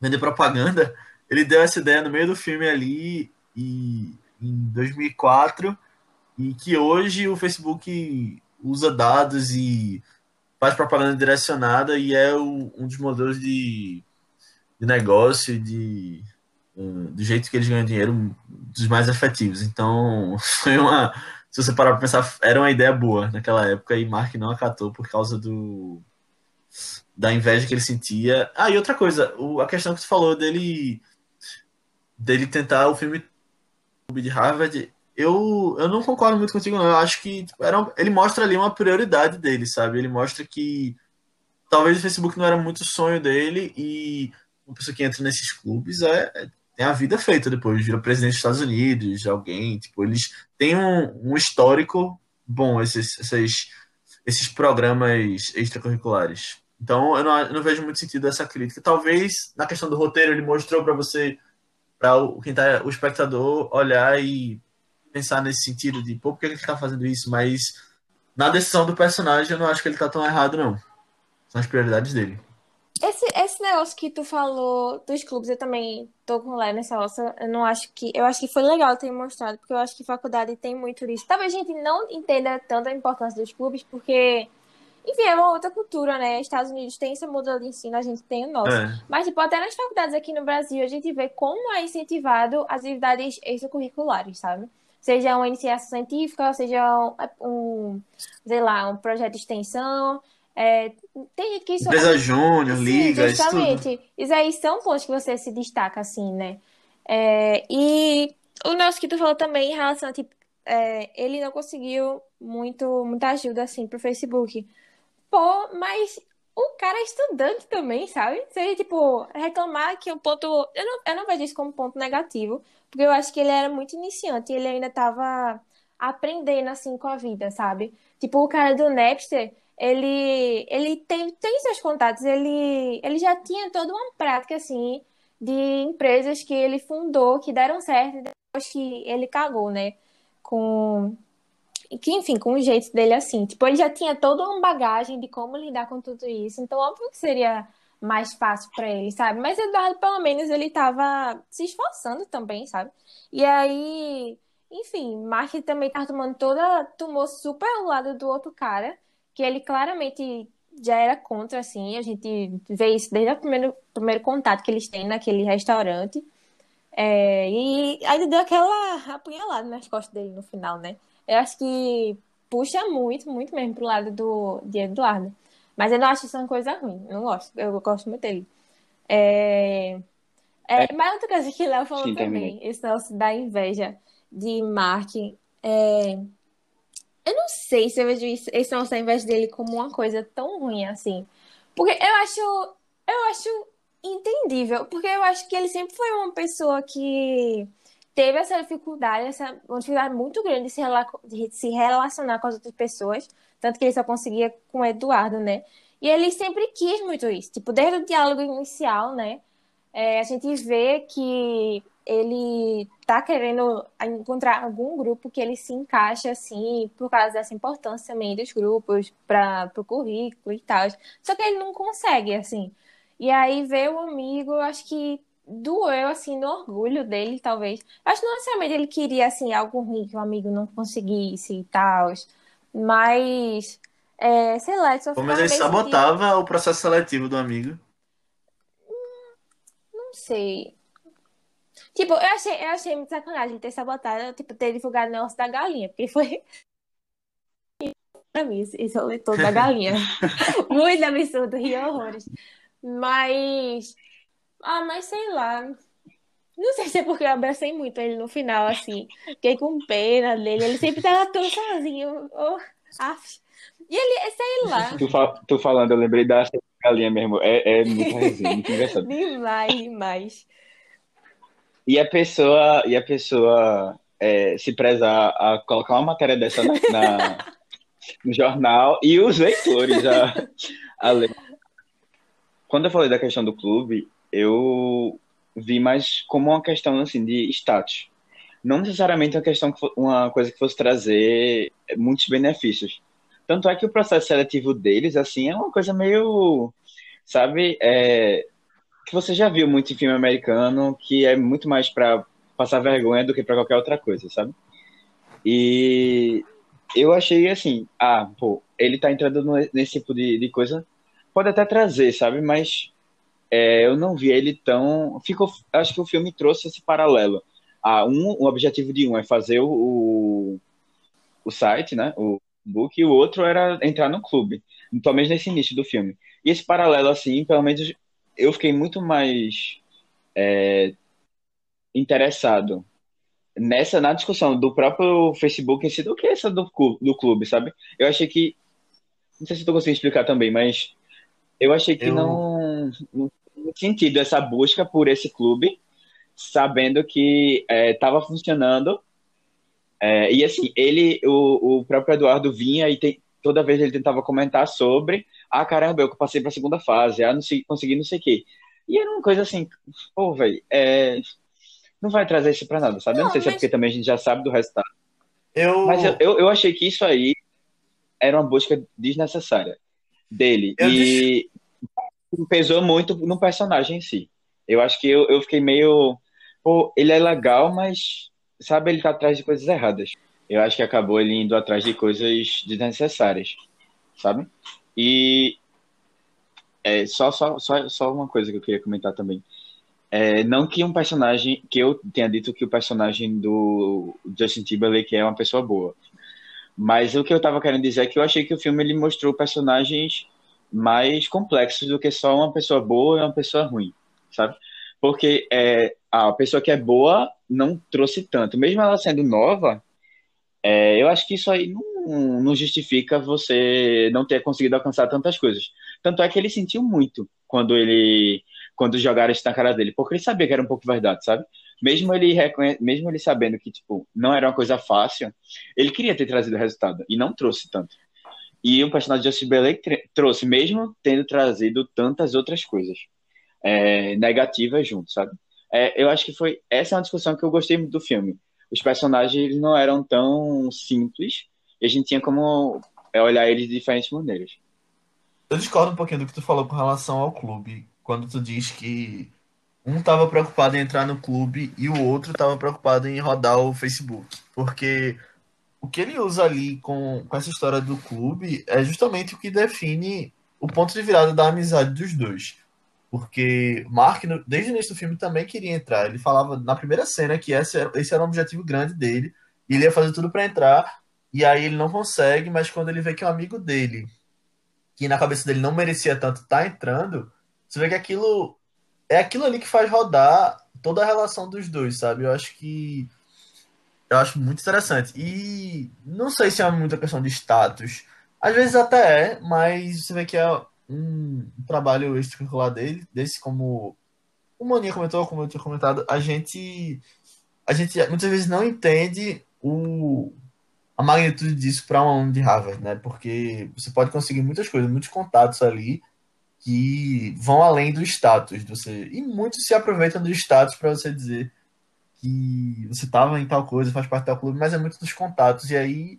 vender propaganda, ele deu essa ideia no meio do filme ali e em 2004 e que hoje o Facebook usa dados e faz propaganda direcionada e é o, um dos modelos de, de negócio, de, um, do jeito que eles ganham dinheiro, dos mais efetivos. Então, foi uma. Se você parar para pensar, era uma ideia boa naquela época e Mark não acatou por causa do da inveja que ele sentia. Ah, e outra coisa, o, a questão que você falou dele dele tentar o filme de Harvard, eu, eu não concordo muito contigo, não. Eu acho que tipo, era, ele mostra ali uma prioridade dele, sabe? Ele mostra que talvez o Facebook não era muito sonho dele e uma pessoa que entra nesses clubes é, é tem a vida feita depois, vira presidente dos Estados Unidos, alguém, tipo, eles têm um, um histórico bom, esses, esses, esses programas extracurriculares. Então, eu não, eu não vejo muito sentido essa crítica. Talvez na questão do roteiro ele mostrou para você, para o, quem tá, o espectador olhar e pensar nesse sentido de, pô, por que ele tá fazendo isso? Mas na decisão do personagem, eu não acho que ele tá tão errado, não. São as prioridades dele. Esse, esse negócio que tu falou dos clubes, eu também tô com o Léo nessa ossa. Eu não acho que. Eu acho que foi legal ter mostrado, porque eu acho que faculdade tem muito disso. Talvez a gente não entenda tanto a importância dos clubes, porque. Enfim, é uma outra cultura, né? Estados Unidos tem esse modelo de ensino, a gente tem o nosso. É. Mas, tipo, até nas faculdades aqui no Brasil, a gente vê como é incentivado as atividades extracurriculares, sabe? seja uma iniciação científica, seja um, um sei lá, um projeto de extensão. É, tem gente que isso. Empresa Júnior, Liga, justamente. Isso, isso aí são pontos que você se destaca, assim, né? É, e o nosso que tu falou também em relação a, tipo, é, ele não conseguiu muito, muita ajuda, assim, pro Facebook. Pô, mas o cara é estudante também, sabe? Seja, tipo, reclamar que o ponto. Eu não, eu não vejo isso como ponto negativo, porque eu acho que ele era muito iniciante e ele ainda tava aprendendo, assim, com a vida, sabe? Tipo, o cara do Napster, ele, ele tem, tem seus contatos, ele, ele já tinha toda uma prática, assim, de empresas que ele fundou, que deram certo, depois que ele cagou, né? Com que, enfim, com o jeito dele assim. Tipo, ele já tinha toda uma bagagem de como lidar com tudo isso. Então, óbvio que seria mais fácil para ele, sabe? Mas Eduardo, pelo menos, ele tava se esforçando também, sabe? E aí, enfim, Mark também tava tomando toda. tomou super o lado do outro cara, que ele claramente já era contra, assim. A gente vê isso desde o primeiro, primeiro contato que eles têm naquele restaurante. É, e ele deu aquela apunhalada nas costas dele no final, né? Eu acho que puxa muito, muito mesmo pro lado do de Eduardo. Mas eu não acho isso uma coisa ruim. Eu não gosto. Eu gosto muito dele. É... É, é. Mas outra coisa que o Léo falou Sim, também, esse negócio da inveja de Mark. É... Eu não sei se eu vejo isso, esse negócio da inveja dele como uma coisa tão ruim assim. Porque eu acho. Eu acho entendível. Porque eu acho que ele sempre foi uma pessoa que teve essa dificuldade, essa uma dificuldade muito grande de se, de se relacionar com as outras pessoas, tanto que ele só conseguia com o Eduardo, né? E ele sempre quis muito isso, tipo, desde o diálogo inicial, né? É, a gente vê que ele tá querendo encontrar algum grupo que ele se encaixe assim, por causa dessa importância também dos grupos para o currículo e tal. Só que ele não consegue, assim. E aí vê o amigo, acho que doeu, assim, no orgulho dele, talvez. Acho que não necessariamente ele queria, assim, algo ruim que o amigo não conseguisse e tal. Mas, é, sei lá, só Mas ele sabotava o processo seletivo do amigo. Não sei. Tipo, eu achei, eu achei muito sacanagem ter sabotado, tipo, ter divulgado o negócio da galinha, porque foi. pra mim, esse rolê todo da galinha. muito absurdo, ri horrores. Mas. Ah, mas sei lá. Não sei se é porque eu abracei muito ele no final, assim. Fiquei com pena dele. Ele sempre tava tão sozinho. Oh, af. E ele, sei lá. Tu, fa tu falando, eu lembrei da galinha mesmo. É, é muito resenha, muito engraçado. demais, demais. E a pessoa, e a pessoa é, se prezar a colocar uma matéria dessa na, na no jornal e os leitores a, a ler. Quando eu falei da questão do clube, eu vi mais como uma questão assim de status. Não necessariamente uma questão uma coisa que fosse trazer muitos benefícios. Tanto é que o processo seletivo deles assim é uma coisa meio, sabe, é, que você já viu muito em filme americano, que é muito mais para passar vergonha do que para qualquer outra coisa, sabe? E eu achei assim, ah, pô, ele tá entrando nesse tipo de, de coisa, pode até trazer, sabe? Mas é, eu não vi ele tão. Ficou, acho que o filme trouxe esse paralelo. Ah, um, o objetivo de um é fazer o, o, site, né? O book, e o outro era entrar no clube. Pelo menos nesse início do filme. E esse paralelo, assim, pelo menos eu fiquei muito mais é, interessado nessa na discussão do próprio Facebook em si do que essa do, do clube, sabe? Eu achei que não sei se tu conseguindo explicar também, mas eu achei que eu... não, sentido essa busca por esse clube, sabendo que estava é, funcionando. É, e assim, ele, o, o próprio Eduardo vinha e tem, toda vez ele tentava comentar sobre ah, caramba, eu passei pra segunda fase, ah, não sei, consegui não sei o quê. E era uma coisa assim, pô, velho, é... não vai trazer isso pra nada, sabe? Não, eu não sei mas... se é porque também a gente já sabe do resultado. Eu... Mas eu, eu, eu achei que isso aí era uma busca desnecessária dele. Eu e disse... pesou muito no personagem em si. Eu acho que eu, eu fiquei meio. Pô, ele é legal, mas, sabe, ele tá atrás de coisas erradas. Eu acho que acabou ele indo atrás de coisas desnecessárias, sabe? E é, só, só, só, só uma coisa que eu queria comentar também. É, não que um personagem, que eu tenha dito que o personagem do Justin Timberlake é uma pessoa boa. Mas o que eu tava querendo dizer é que eu achei que o filme ele mostrou personagens mais complexos do que só uma pessoa boa e uma pessoa ruim, sabe? Porque é, a pessoa que é boa não trouxe tanto. Mesmo ela sendo nova, é, eu acho que isso aí não, não justifica você não ter conseguido alcançar tantas coisas. Tanto é que ele sentiu muito quando ele quando jogaram isso na cara dele, porque ele sabia que era um pouco verdade, sabe? Mesmo ele reconhe... mesmo ele sabendo que tipo não era uma coisa fácil, ele queria ter trazido resultado e não trouxe tanto. E o personagem de Justin Belay trouxe, mesmo tendo trazido tantas outras coisas é, negativas junto, sabe? É, eu acho que foi essa é uma discussão que eu gostei muito do filme os personagens não eram tão simples e a gente tinha como é, olhar eles de diferentes maneiras. Eu discordo um pouquinho do que tu falou com relação ao clube, quando tu diz que um estava preocupado em entrar no clube e o outro estava preocupado em rodar o Facebook. Porque o que ele usa ali com, com essa história do clube é justamente o que define o ponto de virada da amizade dos dois. Porque Mark, desde o início do filme, também queria entrar. Ele falava na primeira cena que esse era, esse era um objetivo grande dele. E ele ia fazer tudo para entrar. E aí ele não consegue, mas quando ele vê que um amigo dele, que na cabeça dele não merecia tanto, tá entrando, você vê que aquilo é aquilo ali que faz rodar toda a relação dos dois, sabe? Eu acho que. Eu acho muito interessante. E não sei se é muita questão de status. Às vezes até é, mas você vê que é um, trabalho extracurricular dele, desse como o Maninha comentou, como eu tinha comentado, a gente a gente muitas vezes não entende o, a magnitude disso para um aluno de Harvard, né? Porque você pode conseguir muitas coisas, muitos contatos ali que vão além do status. Você, e muitos se aproveitam do status para você dizer que você tava em tal coisa, faz parte do tal clube, mas é muito dos contatos. E aí,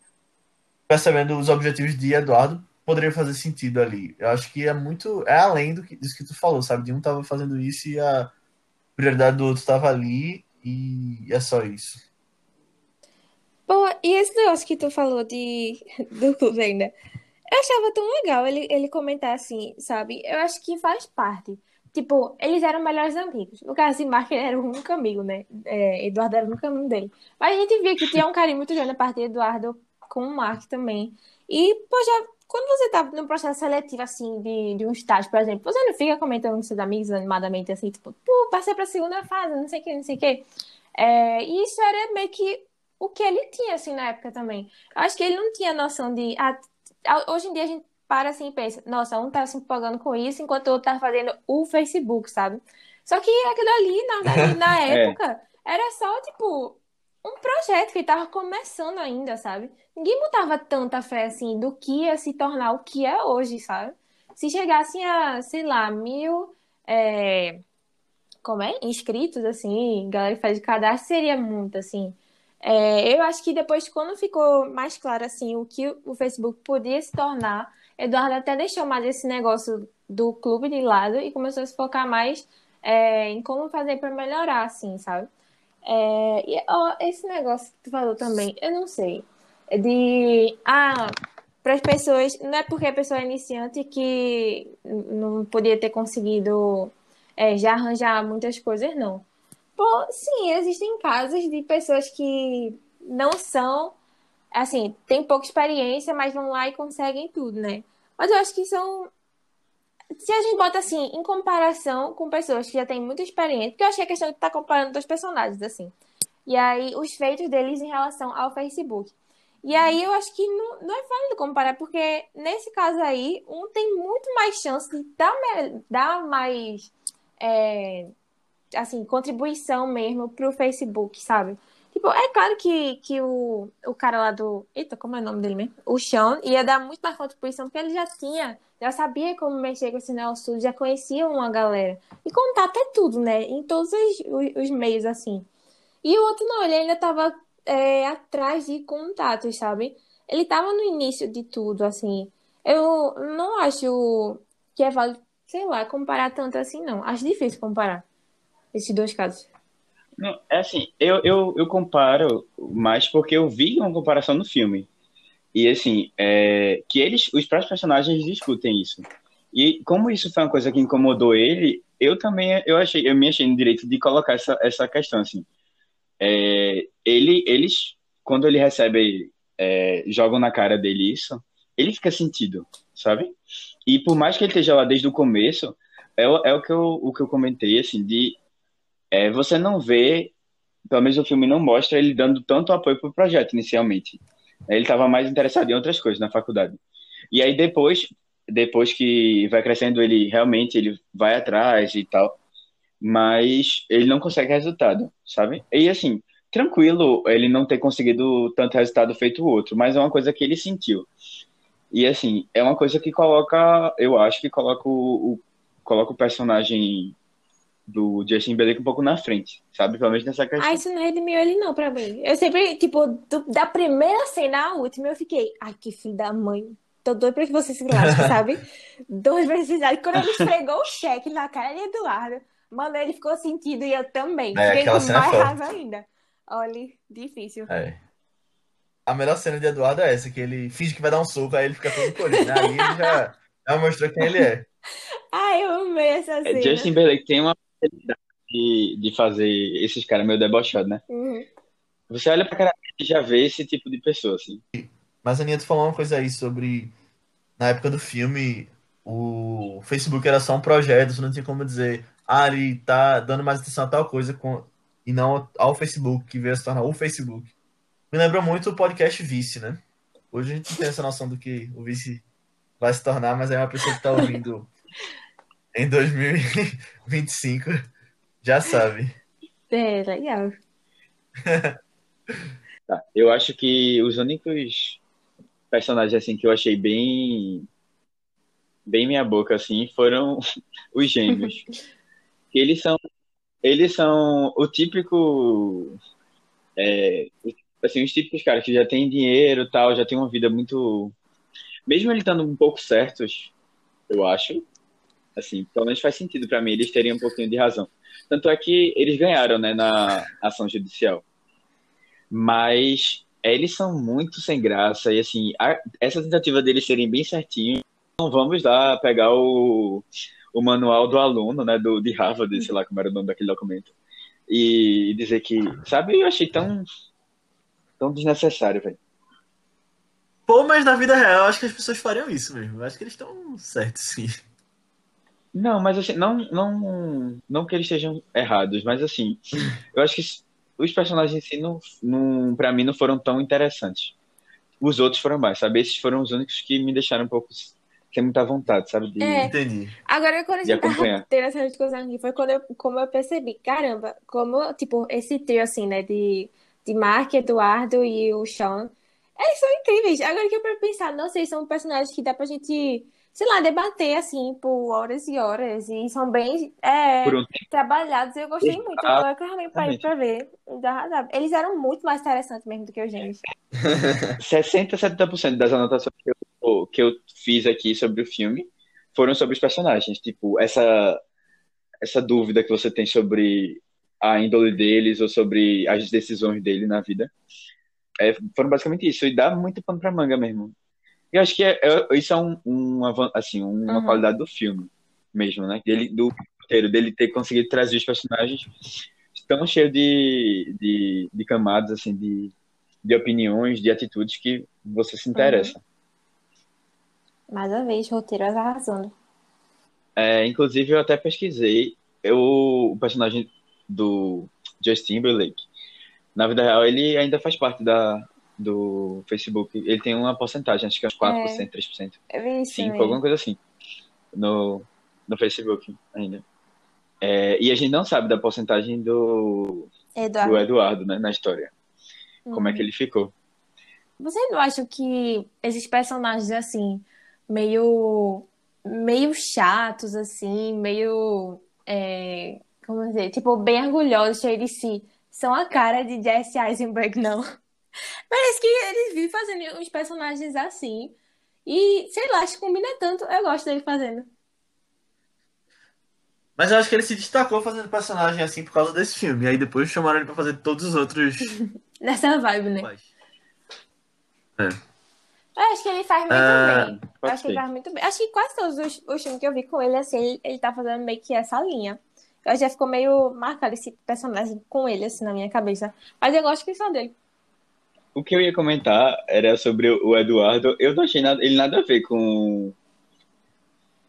percebendo os objetivos de Eduardo, poderia fazer sentido ali. Eu acho que é muito. É além do que, disso que tu falou, sabe? De um tava fazendo isso e a prioridade do outro tava ali, e é só isso. Pô, e esse negócio que tu falou de do clube ainda, eu achava tão legal ele, ele comentar assim, sabe? Eu acho que faz parte. Tipo, eles eram melhores amigos. No caso de Mark, ele era o único amigo, né? É, Eduardo era o único amigo dele. Mas a gente via que tinha um carinho muito grande a parte de Eduardo com o Mark também. E, já, quando você tá num processo seletivo, assim, de, de um estágio, por exemplo, você não fica comentando com seus amigos animadamente, assim, tipo, pô, passei pra segunda fase, não sei o que, não sei o que. É, e isso era meio que o que ele tinha, assim, na época também. Eu acho que ele não tinha noção de. Ah, hoje em dia a gente para assim e pensa, nossa, um tá se empolgando com isso, enquanto o outro tá fazendo o Facebook, sabe? Só que aquilo ali, na verdade, na É. época, era só, tipo, um projeto que tava começando ainda, sabe? Ninguém botava tanta fé, assim, do que ia se tornar o que é hoje, sabe? Se chegassem a, sei lá, mil, é, como é? Inscritos, assim, galera que faz de cadastro, seria muito, assim. É, eu acho que depois, quando ficou mais claro, assim, o que o Facebook podia se tornar, Eduardo até deixou mais esse negócio do clube de lado e começou a se focar mais é, em como fazer para melhorar, assim, sabe? É, e ó, esse negócio que tu falou também, eu não sei. De. Ah, para as pessoas. Não é porque a pessoa é iniciante que não podia ter conseguido é, já arranjar muitas coisas, não. Pô, sim, existem casos de pessoas que não são, assim, têm pouca experiência, mas vão lá e conseguem tudo, né? Mas eu acho que são. Se a gente bota assim, em comparação com pessoas que já têm muita experiência, porque eu achei a questão de estar comparando dois personagens, assim. E aí, os feitos deles em relação ao Facebook. E aí, eu acho que não, não é válido comparar, porque nesse caso aí, um tem muito mais chance de dar, dar mais. é, assim, contribuição mesmo pro Facebook, sabe? Tipo, é claro que, que o, o cara lá do. Eita, como é o nome dele mesmo? O Sean ia dar muito mais contribuição, porque ele já tinha, já sabia como mexer com esse Nelson, já conhecia uma galera. E contato é tudo, né? Em todos os, os, os meios, assim. E o outro não, ele ainda tava é, atrás de contatos, sabe? Ele tava no início de tudo, assim. Eu não acho que é válido, sei lá, comparar tanto assim, não. Acho difícil comparar esses dois casos. Não, é assim, eu, eu, eu comparo mais porque eu vi uma comparação no filme. E assim, é, que eles, os próprios personagens discutem isso. E como isso foi uma coisa que incomodou ele, eu também eu achei, eu me achei no direito de colocar essa, essa questão assim. É, ele, eles, quando ele recebe, é, jogam na cara dele isso, ele fica sentido, sabe? E por mais que ele esteja lá desde o começo, é, é o que eu, o que eu comentei assim de é, você não vê, pelo menos o filme não mostra ele dando tanto apoio pro projeto inicialmente. Ele estava mais interessado em outras coisas na faculdade. E aí depois, depois que vai crescendo, ele realmente ele vai atrás e tal, mas ele não consegue resultado, sabe? E assim, tranquilo ele não ter conseguido tanto resultado feito o outro, mas é uma coisa que ele sentiu. E assim, é uma coisa que coloca, eu acho que coloca o, o- coloca o personagem do Justin Bieber um pouco na frente, sabe? Pelo menos nessa questão. Ah, isso não redimiu ele, não, pra mim. Eu sempre, tipo, do- da primeira cena à última, eu fiquei, ai, que filho da mãe. Tô doido pra que você se lasque, sabe? Dois vezes idade. Quando ele esfregou o cheque na cara de Eduardo, mano, ele ficou sentido e eu também. É, Fiquei com cena é mais raiva ainda. Olha, difícil. É. A melhor cena de Eduardo é essa, que ele finge que vai dar um soco, aí ele fica todo colhido. Ali ele já, já mostrou quem ele é. Ai, eu amei essa É, cena. Justin Timberlake tem uma habilidade de, de fazer esses caras meio debochados, né? Uhum. Você olha pra cara e já vê esse tipo de pessoa, assim. Mas, Aninha, tu falou uma coisa aí sobre. Na época do filme, o Facebook era só um projeto, você não tinha como dizer, ah, ele tá dando mais atenção a tal coisa com... e não ao Facebook, que veio a se tornar o Facebook. Me lembrou muito o podcast Vice, né? Hoje a gente não tem essa noção do que o Vice vai se tornar, mas é uma pessoa que tá ouvindo em 2025 já sabe. É, legal. Tá. Eu acho que os únicos personagens, assim, que eu achei bem... Bem minha boca, assim, foram os gêmeos. Que eles são... eles são o típico. É, assim, os típicos caras que já têm dinheiro tal, já tem uma vida muito. Mesmo ele estando um pouco certos, eu acho. Assim, pelo menos faz sentido para mim eles terem um pouquinho de razão. Tanto é que eles ganharam, né, na ação judicial. Mas eles são muito sem graça e assim, a, essa tentativa deles serem bem certinho, então vamos lá pegar o, o manual do aluno, né, do de Harvard, sei lá como era o nome daquele documento, e dizer que, sabe, eu achei tão tão desnecessário, velho. Pô, mas na vida real, acho que as pessoas fariam isso mesmo. Acho que eles estão certos, sim. Não, mas assim, não, não, não que eles estejam errados, mas assim, eu acho que os personagens em si, não, não, pra mim, não foram tão interessantes. Os outros foram mais, sabe? Esses foram os únicos que me deixaram um pouco sem muita vontade, sabe? De... É. Entendi. Agora, quando a gente tava tendo essa discussão aqui, foi quando eu, como eu percebi, caramba, como, tipo, esse trio, assim, né, de, de Mark, Eduardo e o Sean, eles são incríveis. Agora que eu pra pensar, não sei, são personagens que dá pra gente, sei lá, debater, assim, por horas e horas, e são bem, é, um trabalhados, eu gostei muito, que eu realmente parei pra ver, eles eram muito mais interessantes mesmo do que gêmeos. 60, 70% das anotações que eu, que eu fiz aqui sobre o filme foram sobre os personagens. Tipo, essa, essa dúvida que você tem sobre a índole deles ou sobre as decisões dele na vida. É, foram basicamente isso. E dá muito pano pra manga mesmo. E eu acho que é, é- isso é um, uma, assim, uma Uhum. qualidade do filme mesmo, né? Dele, do roteiro, dele ter conseguido trazer os personagens tão cheio de, de, de camadas, assim, de, de opiniões, de atitudes que você se interessa. Mais uma vez, roteiros arrasando. É, inclusive, eu até pesquisei eu, o personagem do Justin Timberlake. Na vida real, ele ainda faz parte da, do Facebook. Ele tem uma porcentagem, acho que é uns 4%, 3%, Eu vi isso 5%, também. alguma coisa assim, no, no Facebook ainda. É, e a gente não sabe da porcentagem do, Eduardo. do Eduardo, né, na história. Como é Uhum. que ele ficou. Você não acha que esses personagens, assim, meio, meio chatos, assim, meio, é, como dizer, tipo, bem orgulhosos, cheios de si, são a cara de Jesse Eisenberg, não? Parece que eles vivem fazendo uns personagens assim, e, sei lá, acho que combina tanto, eu gosto dele fazendo. Mas eu acho que ele se destacou fazendo personagem assim por causa desse filme. E aí depois chamaram ele pra fazer todos os outros. Nessa vibe, né? É. Eu acho que ele faz muito Ah, bem. Eu acho que ele faz muito bem. Acho que quase todos os, os filmes que eu vi com ele, assim, ele, ele tá fazendo meio que essa linha. Eu já ficou meio marcado esse personagem com ele, assim, na minha cabeça. Mas eu gosto que são dele. O que eu ia comentar era sobre o Eduardo. Eu não achei nada, ele nada a ver com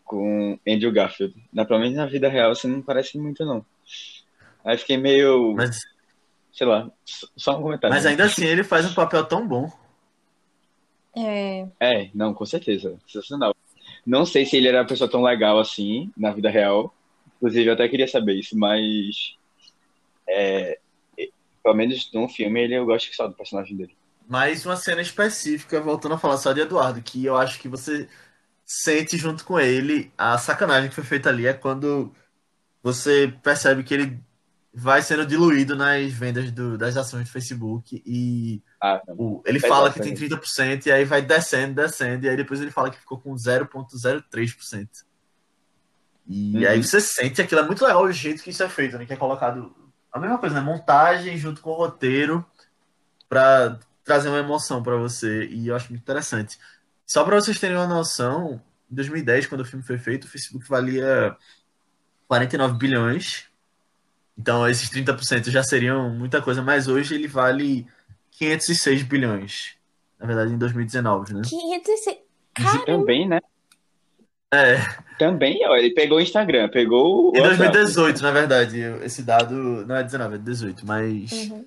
com Andrew Garfield. Na, pelo menos na vida real, assim, não parece muito, não. Aí fiquei meio, Mas, sei lá, só um comentário. mas ainda assim ele faz um papel tão bom. É, É, não, com certeza. Sensacional. Não sei se ele era uma pessoa tão legal assim, na vida real. Inclusive, eu até queria saber isso, mas... é, pelo menos no filme, ele, eu gosto só do personagem dele. Mais uma cena específica, voltando a falar só de Eduardo, que eu acho que você sente junto com ele a sacanagem que foi feita ali é quando você percebe que ele vai sendo diluído nas vendas do- das ações do Facebook e Ah, o- ele fala que tem né? 30% e aí vai descendo, descendo, e aí depois ele fala que ficou com 0,03%. E Uhum. aí você sente aquilo, é muito legal o jeito que isso é feito, né? Que é colocado a mesma coisa, né? Montagem junto com o roteiro pra trazer uma emoção pra você, e eu acho muito interessante. Só pra vocês terem uma noção, em 2010, quando o filme foi feito, o Facebook valia 49 bilhões. Então esses 30% já seriam muita coisa, mas hoje ele vale 506 bilhões. Na verdade, em 2019, né? 506. E Caramba, também, né? É, Também, ó, ele pegou o Instagram, pegou o em WhatsApp. 2018, na verdade. Esse dado não é 19, é 18, mas Uhum.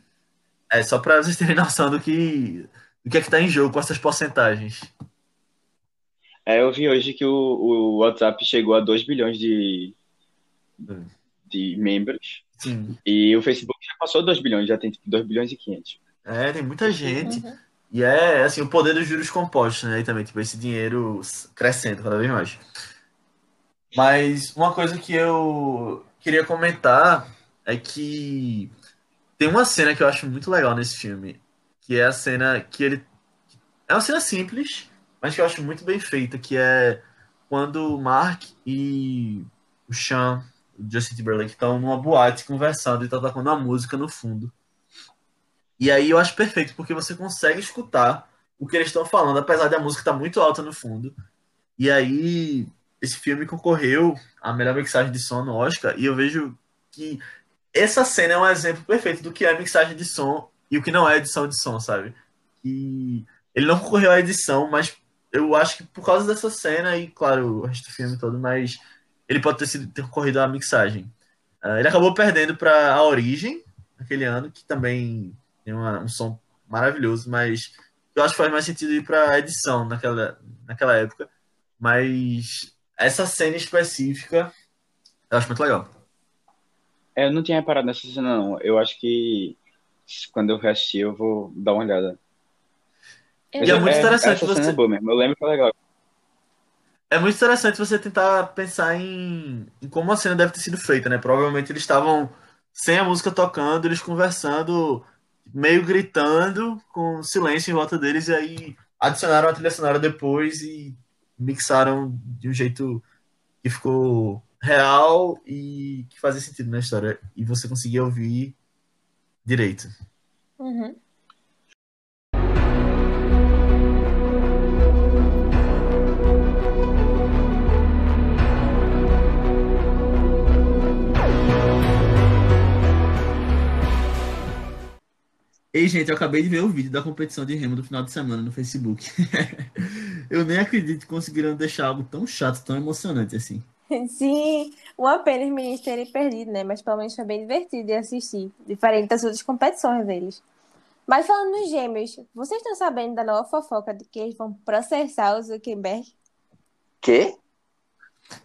é só pra vocês terem noção do que, do que é que tá em jogo com essas porcentagens. É, eu vi hoje que o, o WhatsApp chegou a 2 bilhões de, de membros Sim. e o Facebook já passou 2 bilhões, já tem tipo 2 bilhões e 500. É, tem muita gente. Uhum. E é, assim, o poder dos juros compostos, né? E também, tipo, esse dinheiro crescendo cada vez mais. Mas uma coisa que eu queria comentar é que tem uma cena que eu acho muito legal nesse filme, que é a cena que ele é uma cena simples, mas que eu acho muito bem feita, que é quando o Mark e o Sean, o Justin Timberlake, estão numa boate conversando e estão tocando uma música no fundo. E aí eu acho perfeito, porque você consegue escutar o que eles estão falando, apesar da música estar tá muito alta no fundo. E aí esse filme concorreu à melhor mixagem de som no Oscar, e eu vejo que essa cena é um exemplo perfeito do que é mixagem de som e o que não é edição de som, sabe? E ele não concorreu à edição, mas eu acho que por causa dessa cena e, claro, o resto do filme todo, mas ele pode ter sido ter concorrido à mixagem. Uh, ele acabou perdendo para A Origem, aquele ano, que também tem uma, um som maravilhoso, mas eu acho que faz mais sentido ir para a edição naquela, naquela época. Mas essa cena específica eu acho muito legal. É, eu não tinha reparado nessa cena, não. Eu acho que quando eu reassistir eu vou dar uma olhada. E é, é muito interessante você. É boa mesmo. Eu lembro que foi legal. É muito interessante você tentar pensar em, em, como a cena deve ter sido feita, né? Provavelmente eles estavam sem a música tocando, eles conversando, meio gritando, com silêncio em volta deles, e aí adicionaram a trilha sonora depois e mixaram de um jeito que ficou real e que fazia sentido na história. E você conseguia ouvir direito. Uhum. Ei, gente, eu acabei de ver o vídeo da competição de remo do final de semana no Facebook. eu nem acredito que conseguiram deixar algo tão chato, tão emocionante assim. Sim, uma pena os meninos terem perdido, né? Mas pelo menos foi bem divertido de assistir, diferente das outras competições deles. Mas falando nos gêmeos, vocês estão sabendo da nova fofoca de que eles vão processar o Zuckerberg? Quê?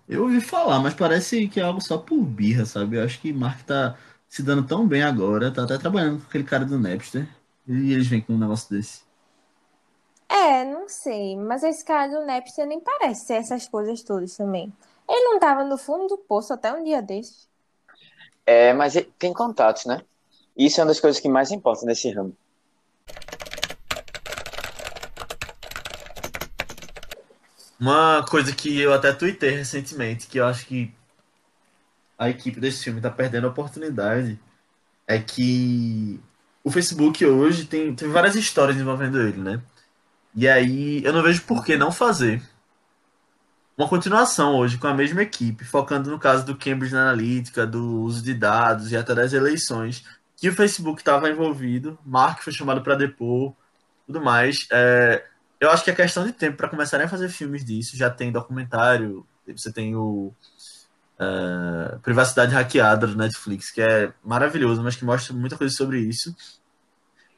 Eu ouvi falar, mas parece que é algo só por birra, sabe? Eu acho que Mark tá se dando tão bem agora, tá até trabalhando com aquele cara do Napster. E eles vêm com um negócio desse. É, não sei. Mas esse cara do Napster nem parece ser essas coisas todas também. Ele não tava no fundo do poço até um dia desses. É, mas tem contatos, né? Isso é uma das coisas que mais importa nesse ramo. Uma coisa que eu até tuitei recentemente, que eu acho que a equipe desse filme está perdendo a oportunidade é que o Facebook hoje tem, tem várias histórias envolvendo ele, né? E aí eu não vejo por que não fazer uma continuação hoje com a mesma equipe, focando no caso do Cambridge Analytica, do uso de dados e até das eleições, que o Facebook estava envolvido, Mark foi chamado para depor, tudo mais. É, eu acho que é questão de tempo para começarem a fazer filmes disso. Já tem documentário, você tem o uh, Privacidade Hackeada do Netflix, que é maravilhoso, mas que mostra muita coisa sobre isso.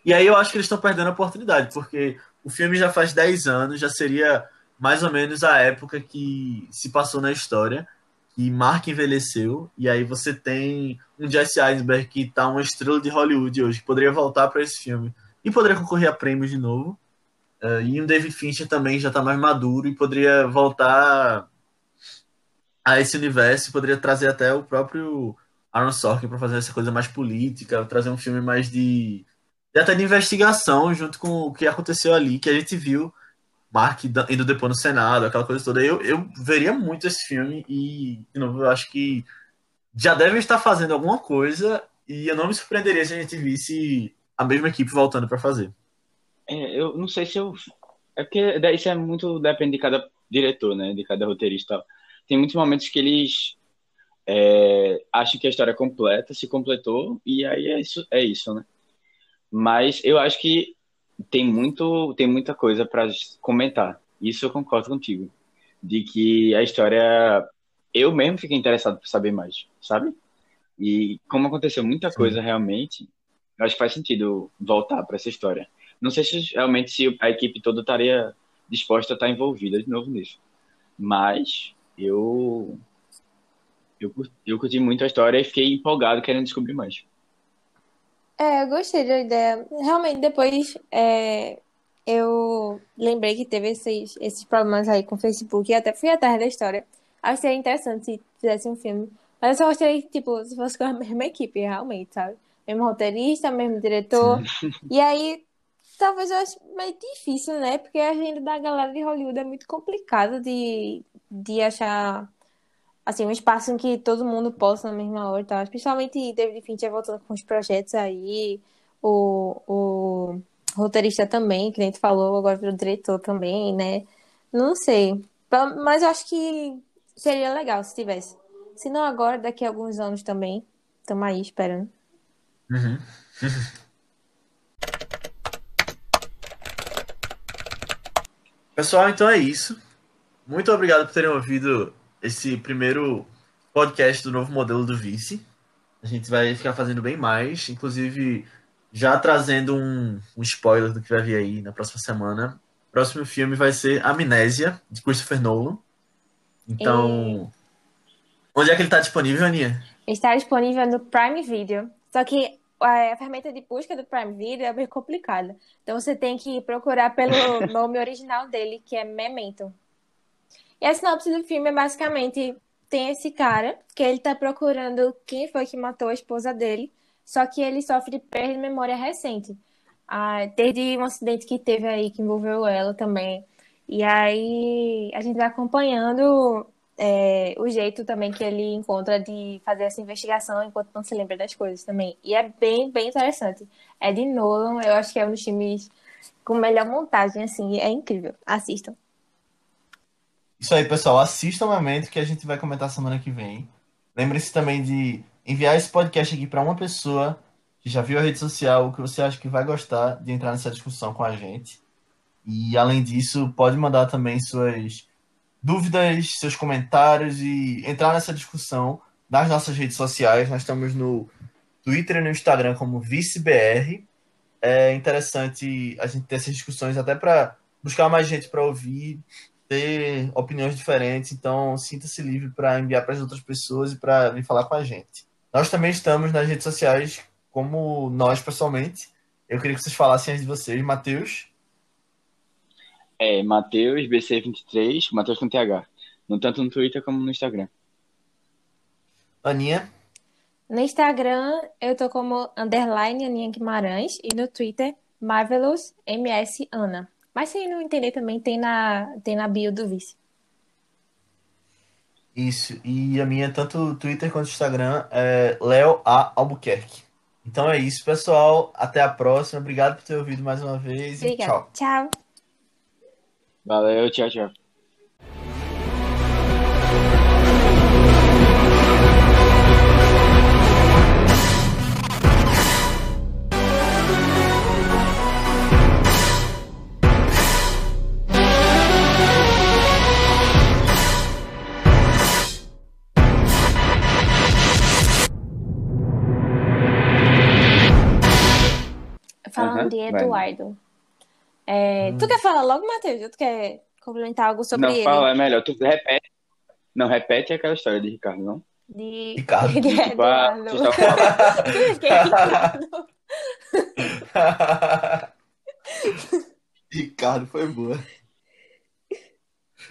E aí eu acho que eles estão perdendo a oportunidade, porque o filme já faz 10 anos, já seria mais ou menos a época que se passou na história, que Mark envelheceu, e aí você tem um Jesse Eisenberg que tá uma estrela de Hollywood hoje, que poderia voltar para esse filme e poderia concorrer a prêmios de novo. Uh, e um David Fincher também já está mais maduro e poderia voltar a esse universo poderia trazer até o próprio Aaron Sorkin para fazer essa coisa mais política, trazer um filme mais de, até de investigação junto com o que aconteceu ali, que a gente viu Mark indo depois no Senado, aquela coisa toda. Eu, eu veria muito esse filme e, de novo, eu acho que já devem estar fazendo alguma coisa e eu não me surpreenderia se a gente visse a mesma equipe voltando para fazer. É, eu não sei se eu. É porque isso é muito depende de cada diretor, né? De cada roteirista tem muitos momentos que eles é, acham que a história é completa, se completou, e aí é isso, é isso, né? Mas eu acho que tem, muito, tem muita coisa para comentar. Isso eu concordo contigo. De que a história. Eu mesmo fiquei interessado por saber mais, sabe? E como aconteceu muita coisa realmente, eu acho que faz sentido voltar para essa história. Não sei se realmente se a equipe toda estaria disposta a estar envolvida de novo nisso. Mas eu, eu, eu curti muito a história e fiquei empolgado querendo descobrir mais. É, eu gostei da ideia. Realmente, depois é, eu lembrei que teve esses, esses problemas aí com o Facebook e até fui atrás da história. Acho que seria interessante se fizesse um filme. Mas eu só gostei, tipo, se fosse com a mesma equipe, realmente, sabe? Mesmo roteirista, mesmo diretor. E aí, talvez eu ache meio difícil, né? Porque a agenda da galera de Hollywood é muito complicado de, de achar, assim, um espaço em que todo mundo possa na mesma hora e tal. Principalmente David Fincher voltando com os projetos aí, o, o roteirista também, que nem tu falou, agora virou diretor também, né? Não sei. Mas eu acho que seria legal se tivesse. Se não agora, daqui a alguns anos também. Tamo aí esperando. Uhum. Pessoal, então é isso. Muito obrigado por terem ouvido esse primeiro podcast do novo modelo do Vice. A gente vai ficar fazendo bem mais, inclusive já trazendo um, um spoiler do que vai vir aí na próxima semana. O próximo filme vai ser Amnésia, de Christopher Nolan. Então, onde é que ele está disponível, Aninha? Está disponível no Prime Video. Só que a ferramenta de busca do Prime Video é bem complicada. Então você tem que procurar pelo nome original dele, que é Memento. E a sinopse do filme é basicamente tem esse cara que ele tá procurando quem foi que matou a esposa dele, só que ele sofre perda de memória recente. Ah, desde um acidente que teve aí que envolveu ela também. E aí a gente vai acompanhando é, o jeito também que ele encontra de fazer essa investigação enquanto não se lembra das coisas também. E é bem, bem interessante. É de Nolan, eu acho que é um dos filmes com melhor montagem, assim, é incrível. Assistam. Isso aí, pessoal. Assistam o momento que a gente vai comentar semana que vem. Lembre-se também de enviar esse podcast aqui para uma pessoa que já viu a rede social, que você acha que vai gostar de entrar nessa discussão com a gente. E além disso, pode mandar também suas dúvidas, seus comentários e entrar nessa discussão nas nossas redes sociais. Nós estamos no Twitter e no Instagram como ViceBR. É interessante a gente ter essas discussões até para buscar mais gente para ouvir, ter opiniões diferentes. Então, sinta-se livre para enviar para as outras pessoas e para vir falar com a gente. Nós também estamos nas redes sociais, como nós pessoalmente. Eu queria que vocês falassem as de vocês. Matheus. É, Matheus, BC23, Matheus com TH. No tanto no Twitter como no Instagram. Aninha. No Instagram, eu tô como underline Aninha Guimarães e no Twitter, Marvelous MS Ana. Mas se não entender também, tem na, tem na bio do Vice. Isso. E a minha, tanto Twitter quanto Instagram, é Leo A. Albuquerque. Então é isso, pessoal. Até a próxima. Obrigado por ter ouvido mais uma vez e Obrigada. tchau. Tchau. Valeu, tchau, tchau. Falando Aham, de vai. É, Tu quer falar logo, Matheus? Tu quer complementar algo sobre Não, ele? fala, é melhor. Tu repete. Não, repete aquela história de Ricardo, não? De... Ricardo. de Tipo, ah, Eduardo. é Ricardo? Ricardo foi boa.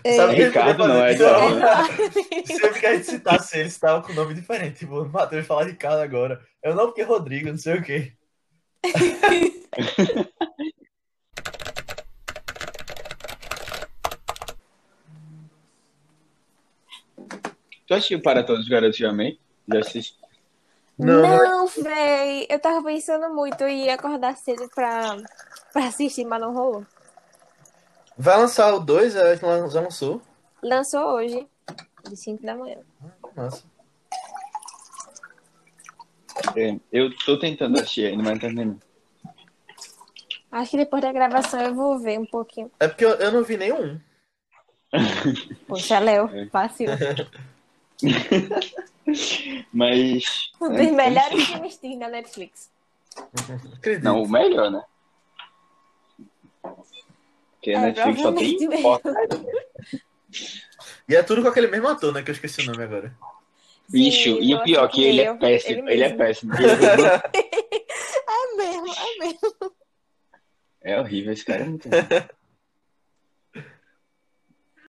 É. Sabe Ricardo não, é? Eduardo. Eduardo. Sempre que a gente citasse ele, estava com nome diferente. Tipo, o Matheus fala Ricardo agora. Eu não, porque Rodrigo, não sei o quê. Tu assistiu Para Todos os Garotos de Amém? Já assisti. Não, Não, véi. Eu tava pensando muito em acordar cedo pra, pra assistir, mas não rolou. Vai lançar o 2, já lançou. Lançou hoje, de 5 da manhã. Nossa. É, eu tô tentando assistir ainda, mas não terminei. Acho que depois da gravação eu vou ver um pouquinho. É porque eu, eu não vi nenhum. Poxa, Léo, É. fácil. Mas. Um é, dos eu não melhores filmes teen da Netflix. Acredito. Não, o melhor, né? Porque a É, Netflix só tem porcaria. E é tudo com aquele mesmo ator, né? Que eu esqueci o nome agora. Bicho, Sim, e o pior, que ele é péssimo. Ele é péssimo. Ele é- É mesmo, é mesmo. É horrível, esse cara é muito.